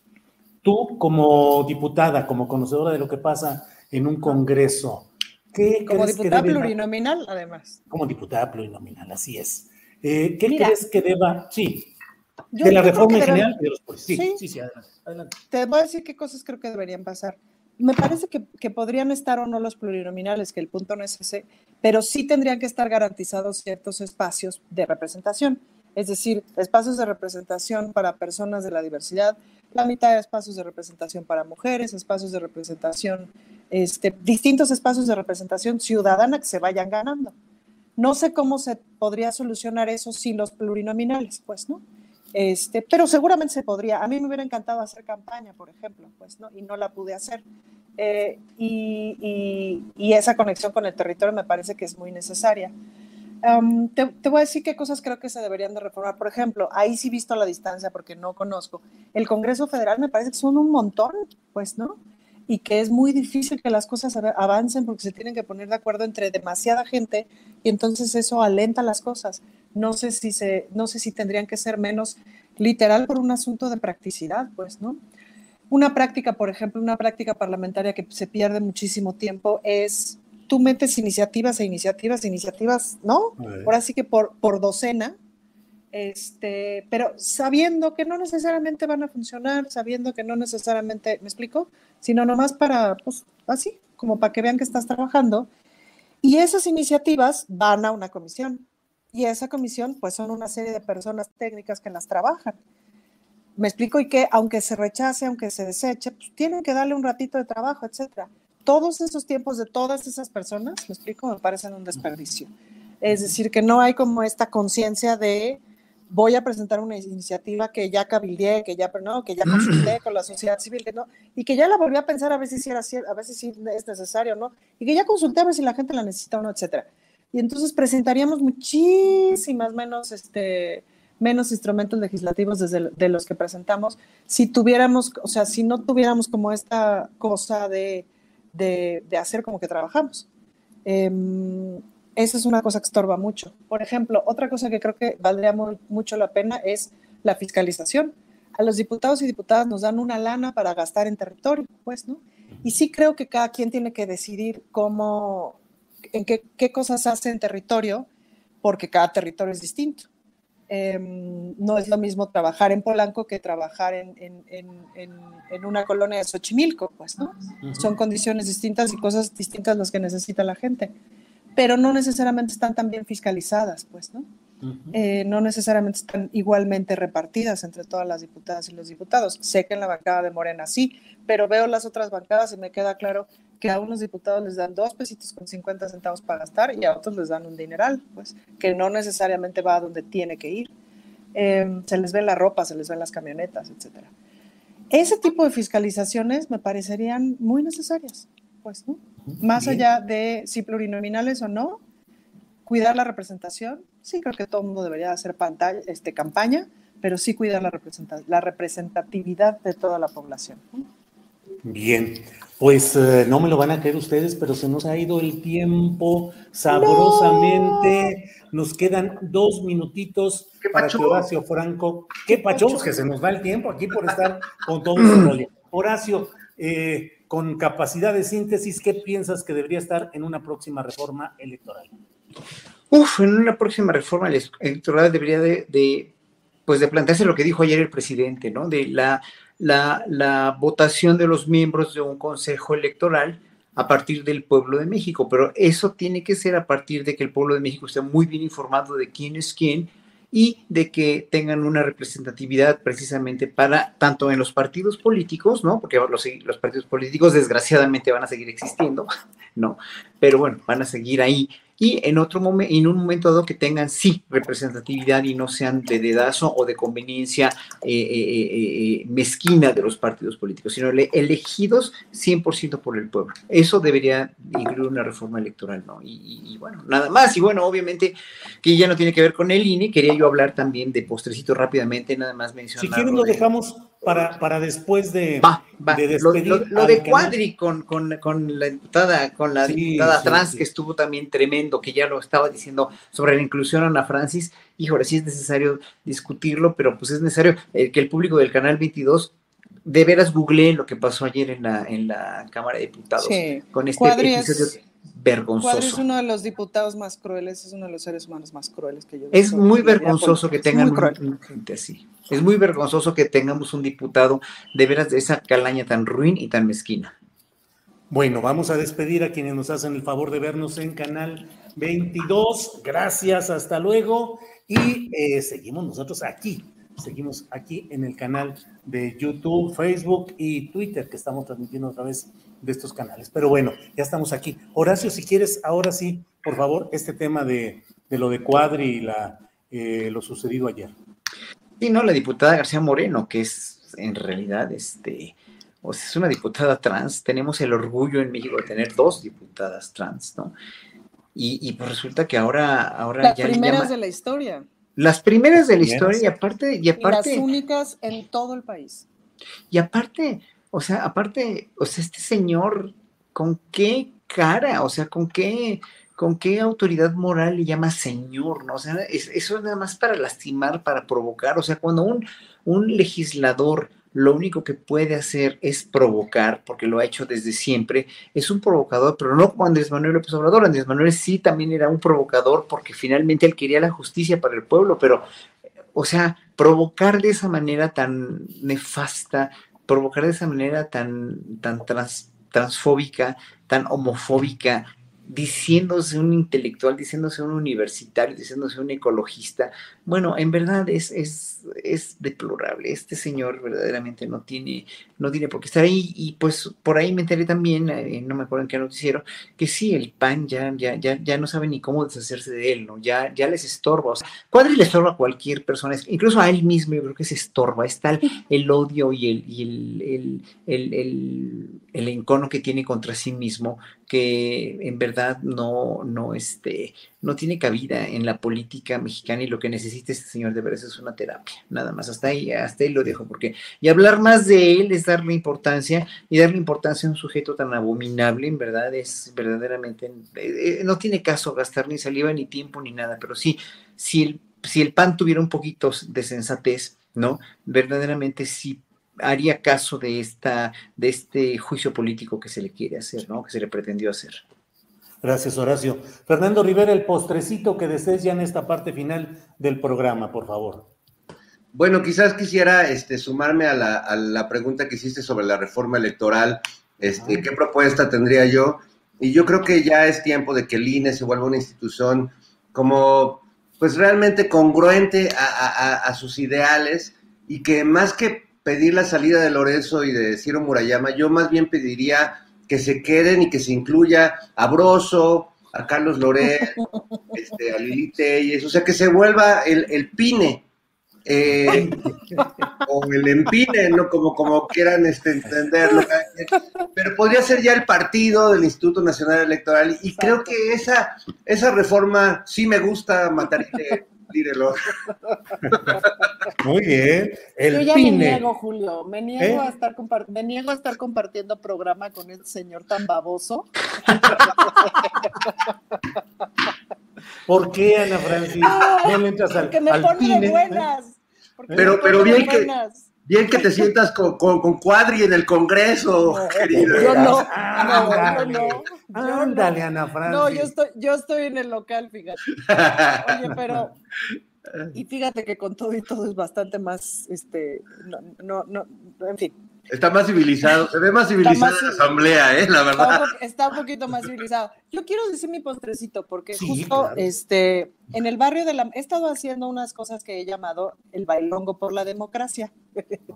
Tú, como diputada, como conocedora de lo que pasa en un congreso, ¿qué Como crees que diputada debe- plurinominal, además. Como diputada plurinominal, así es. Eh, ¿Qué Mira. crees que deba? Sí, de la reforma que en general. de los políticos. Sí, Sí. sí, sí, adelante. adelante. Te voy a decir qué cosas creo que deberían pasar. Me parece que, que podrían estar o no los plurinominales, que el punto no es ese, pero sí tendrían que estar garantizados ciertos espacios de representación. Es decir, espacios de representación para personas de la diversidad, la mitad de espacios de representación para mujeres, espacios de representación, este, distintos espacios de representación ciudadana que se vayan ganando. No sé cómo se podría solucionar eso sin los plurinominales, pues, ¿no? Este, pero seguramente se podría. A mí me hubiera encantado hacer campaña, por ejemplo, pues, ¿no? Y no la pude hacer. Eh, y, esa conexión con el territorio me parece que es muy necesaria. Am, te, te voy a decir qué cosas creo que se deberían de reformar. Por ejemplo, ahí sí visto la distancia porque no conozco. El Congreso Federal me parece que son un montón, pues, ¿no? Y que es muy difícil que las cosas av- avancen porque se tienen que poner de acuerdo entre demasiada gente y entonces eso alenta las cosas. No sé si, se, no sé si tendrían que ser menos literal por un asunto de practicidad, pues, ¿no? Una práctica, por ejemplo, una práctica parlamentaria que se pierde muchísimo tiempo es tú metes iniciativas e iniciativas e iniciativas, ¿no? Ahora sí que por, por docena, este, pero sabiendo que no necesariamente van a funcionar, sabiendo que no necesariamente, ¿me explico? Sino nomás para, pues, así, como para que vean que estás trabajando. Y esas iniciativas van a una comisión. Y esa comisión, pues, son una serie de personas técnicas que las trabajan. Me explico y que aunque se rechace, aunque se deseche, pues tienen que darle un ratito de trabajo, etcétera. Todos esos tiempos de todas esas personas, me explico, me parecen un desperdicio. Es decir, que no hay como esta conciencia de voy a presentar una iniciativa que ya cabildeé, que ya, no, que ya consulté con la sociedad civil, que no, y que ya la volví a pensar a ver si era a ver si es necesario, ¿no? Y que ya consulté a ver si la gente la necesita o no, etcétera. Y entonces presentaríamos muchísimas menos, este, menos instrumentos legislativos desde de los que presentamos si tuviéramos, o sea, si no tuviéramos como esta cosa de, de, hacer como que trabajamos. Eh, esa es una cosa que estorba mucho. Por ejemplo, otra cosa que creo que valdría mucho la pena es la fiscalización. A los diputados y diputadas nos dan una lana para gastar en territorio, pues, ¿no? Y sí creo que cada quien tiene que decidir cómo, en qué, qué cosas hace en territorio, porque cada territorio es distinto. Em, no es lo mismo trabajar en Polanco que trabajar en, en, en, en una colonia de Xochimilco, pues, ¿no? Son condiciones distintas y cosas distintas las que necesita la gente pero no necesariamente están tan bien fiscalizadas, pues, ¿no? Eh, no necesariamente están igualmente repartidas entre todas las diputadas y los diputados. Sé que en la bancada de Morena sí, pero veo las otras bancadas y me queda claro que a unos diputados les dan dos pesitos con 50 centavos para gastar y a otros les dan un dineral, pues, que no necesariamente va a donde tiene que ir. Em, se les ve la ropa, se les ven las camionetas, etcétera. Ese tipo de fiscalizaciones me parecerían muy necesarias, pues, ¿no? Más allá de si plurinominales o no, cuidar la representación. Sí, creo que todo el mundo debería hacer pantalla, este, campaña, pero sí cuidar la, la representatividad de toda la población. Bien, pues eh, no me lo van a creer ustedes, pero se nos ha ido el tiempo sabrosamente. Nos quedan dos minutitos para que Horacio Franco. ¿Qué, pachos? Que se nos va el tiempo aquí por estar con todo el. Horacio, eh, con capacidad de síntesis, ¿qué piensas que debería estar en una próxima reforma electoral? Uf, en una próxima reforma electoral debería de, pues de plantearse lo que dijo ayer el presidente, ¿no? De la, la, votación de los miembros de un consejo electoral a partir del pueblo de México, pero eso tiene que ser a partir de que el pueblo de México esté muy bien informado de quién es quién y de que tengan una representatividad precisamente para tanto en los partidos políticos, ¿no? Porque los, los partidos políticos desgraciadamente van a seguir existiendo, ¿no? Pero bueno, van a seguir ahí y en otro momento, en un momento dado que tengan sí representatividad y no sean de dedazo o de conveniencia eh, eh, eh, mezquina de los partidos políticos, sino elegidos 100% por el pueblo. Eso debería incluir una reforma electoral, ¿no? Y, bueno, nada más. Y bueno, obviamente que ya no tiene que ver con el INE, quería yo hablar también de postrecito rápidamente, nada más mencionar. Si quieren lo dejamos para, para después de, despedir. Lo, de Cuadri con, con, con, la diputada, con la diputada trans que estuvo también tremendo, que ya lo estaba diciendo sobre la inclusión Ana Francis. Híjole, sí es necesario discutirlo, pero pues es necesario eh, que el público del canal 22 de veras googlee lo que pasó ayer en la, en la Cámara de Diputados con este episodio vergonzoso. es uno de los diputados más crueles, es uno de los seres humanos más crueles que yo Es muy vergonzoso que tengan gente así. Es muy vergonzoso que tengamos un diputado de veras de esa calaña tan ruin y tan mezquina. Bueno, vamos a despedir a quienes nos hacen el favor de vernos en Canal 22. Gracias, hasta luego. Y eh, seguimos nosotros aquí Seguimos aquí en el canal de YouTube, Facebook y Twitter, que estamos transmitiendo a través de estos canales. Pero bueno, ya estamos aquí. Horacio, si quieres, ahora sí, por favor, este tema de, lo de Cuadri y la, eh, lo sucedido ayer. Sí, no, la diputada García Moreno, que es en realidad, este, o sea, es una diputada trans. Tenemos el orgullo en México de tener dos diputadas trans, ¿no? Y, pues resulta que ahora, ahora Las primeras de la historia. Las primeras de la historia y aparte, y aparte. las únicas en todo el país. Y aparte, o sea, aparte, o sea, este señor, ¿con qué cara? O sea, ¿con qué, con qué autoridad moral le llama señor, ¿no? O sea, eso es nada más para lastimar, para provocar. O sea, cuando un, un legislador lo único que puede hacer es provocar, porque lo ha hecho desde siempre, es un provocador, pero no como Andrés Manuel López Obrador. Andrés Manuel sí también era un provocador porque finalmente él quería la justicia para el pueblo, pero, o sea, provocar de esa manera tan nefasta, provocar de esa manera tan, tan transfóbica, tan homofóbica, diciéndose un intelectual, diciéndose un universitario, diciéndose un ecologista. Bueno, en verdad es, es, es deplorable. Este señor verdaderamente no tiene, no tiene por qué estar ahí. Y pues por ahí me enteré también, eh, no me acuerdo en qué noticiero, que sí, el PAN ya, ya, ya, ya no sabe ni cómo deshacerse de él, ¿no? Ya, ya les estorba. O sea, Cuadri le estorba a cualquier persona, incluso a él mismo yo creo que se estorba. Es tal el odio y el, y el, el, el, el, el encono que tiene contra sí mismo que en verdad no, no, este, no tiene cabida en la política mexicana y lo que necesita este señor de veras es una terapia, nada más, hasta ahí, hasta ahí lo dejo, porque y hablar más de él es darle importancia y darle importancia a un sujeto tan abominable, en verdad es verdaderamente, eh, eh, no tiene caso gastar ni saliva ni tiempo ni nada, pero sí, si el, si el PAN tuviera un poquito de sensatez, ¿no? Verdaderamente sí haría caso de, esta, de este juicio político que se le quiere hacer, ¿no? Que se le pretendió hacer. Gracias, Horacio. Fernando Rivera, el postrecito que desees ya en esta parte final del programa, por favor. Bueno, quizás quisiera este, sumarme a la, pregunta que hiciste sobre la reforma electoral. Este, ¿Qué propuesta tendría yo? Y yo creo que ya es tiempo de que el INE se vuelva una institución como, pues realmente congruente a, a sus ideales y que más que pedir la salida de Lorenzo y de Ciro Murayama, yo más bien pediría que se queden y que se incluya a Broso, a Carlos Loret, este, a Lili Telles, o sea, que se vuelva el, el PINE, eh, o el empine, ¿no? Como, como quieran este, entenderlo. Pero podría ser ya el partido del Instituto Nacional Electoral y creo que esa, esa reforma sí me gusta, Matarile, Muy bien. El Yo ya me niego, Julio. Me niego, ¿Eh? a estar me niego a estar compartiendo programa con este señor tan baboso. ¿Por qué, Ana Francis? No le entras al, porque me pone de buenas. Pero, pero bien que, Bien que te sientas con, con, Cuadri en el Congreso, querido. Yo no, no, no, no. Ándale, Ana Francis. No, yo estoy, yo estoy en el local, fíjate. Oye, pero, y fíjate que con todo y todo es bastante más, este, no, no, no en fin, Está más civilizado, se ve más civilizado la asamblea, ¿eh? La verdad. Está un, poquito más civilizado. Yo quiero decir mi postrecito, porque justo este, en el barrio de la. He estado haciendo unas cosas que he llamado el bailongo por la democracia.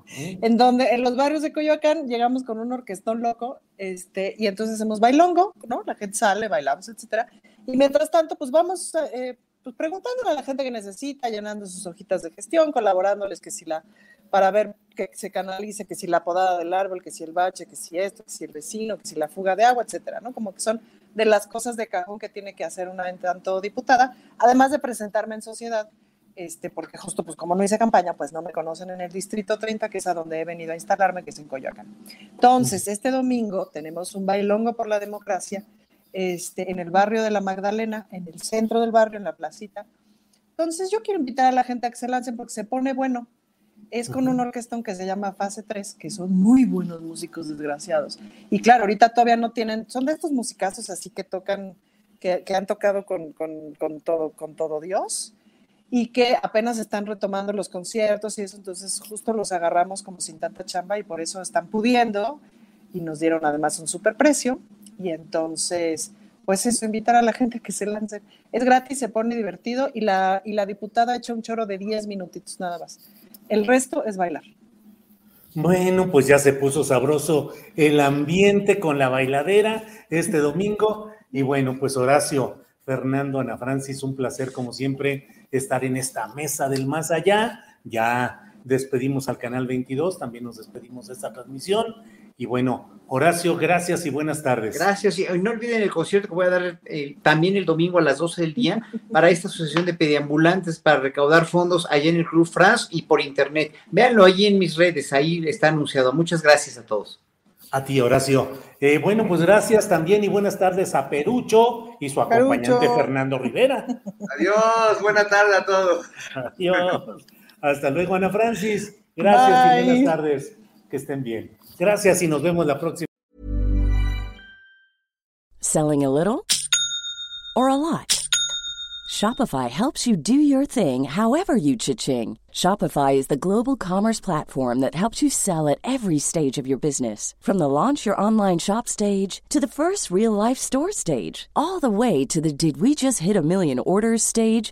en donde en los barrios de Coyoacán llegamos con un orquestón loco, este, y entonces hacemos bailongo, ¿no? La gente sale, bailamos, etcétera. Y mientras tanto, pues vamos. Eh, pues preguntándole a la gente que necesita, llenando sus hojitas de gestión, colaborándoles que si la para ver que se canalice, que si la podada del árbol, que si el bache, que si esto, que si el vecino, que si la fuga de agua, etcétera, ¿no? Como que son de las cosas de cajón que tiene que hacer una tanto diputada, además de presentarme en sociedad, este, porque justo pues como no hice campaña, pues no me conocen en el distrito 30, que es a donde he venido a instalarme, que es en Coyoacán. Entonces, este domingo tenemos un bailongo por la democracia, este, en el barrio de la Magdalena, en el centro del barrio, en la placita. Entonces, yo quiero invitar a la gente a que se lancen porque se pone bueno es con un orquestón que se llama Fase 3, que son muy buenos músicos desgraciados. Y claro, ahorita todavía no tienen, son de estos musicazos así que tocan, que, han tocado con, todo, con todo Dios y que apenas están retomando los conciertos y eso, entonces justo los agarramos como sin tanta chamba y por eso están pudiendo y nos dieron además un super precio y entonces pues eso, invitar a la gente que se lance. Es gratis, se pone divertido y la, y la diputada ha hecho un choro de 10 minutitos nada más. El resto es bailar. Bueno, pues ya se puso sabroso el ambiente con la bailadera este domingo. Y bueno, pues Horacio, Fernando, Ana Francis, un placer como siempre estar en esta mesa del más allá. Ya despedimos al canal 22, también nos despedimos de esta transmisión y bueno, Horacio, gracias y buenas tardes. Gracias. Y no olviden el concierto que voy a dar eh, también el domingo a las 12 del día para esta asociación de pediambulantes para recaudar fondos allá en el Club France y por internet. Véanlo ahí en mis redes, ahí está anunciado. Muchas gracias a todos. A ti, Horacio. Eh, bueno, pues gracias también y buenas tardes a Perucho y su acompañante Perucho. Fernando Rivera. Adiós, buena tarde a todos. Adiós. Hasta luego, Ana Francis. Gracias y buenas tardes. Que estén bien. Gracias y nos vemos la próxima. Selling a little or a lot? Shopify helps you do your thing however you cha-ching. Shopify is the global commerce platform that helps you sell at every stage of your business. From the launch your online shop stage to the first real life store stage, all the way to the did we just hit a million orders stage.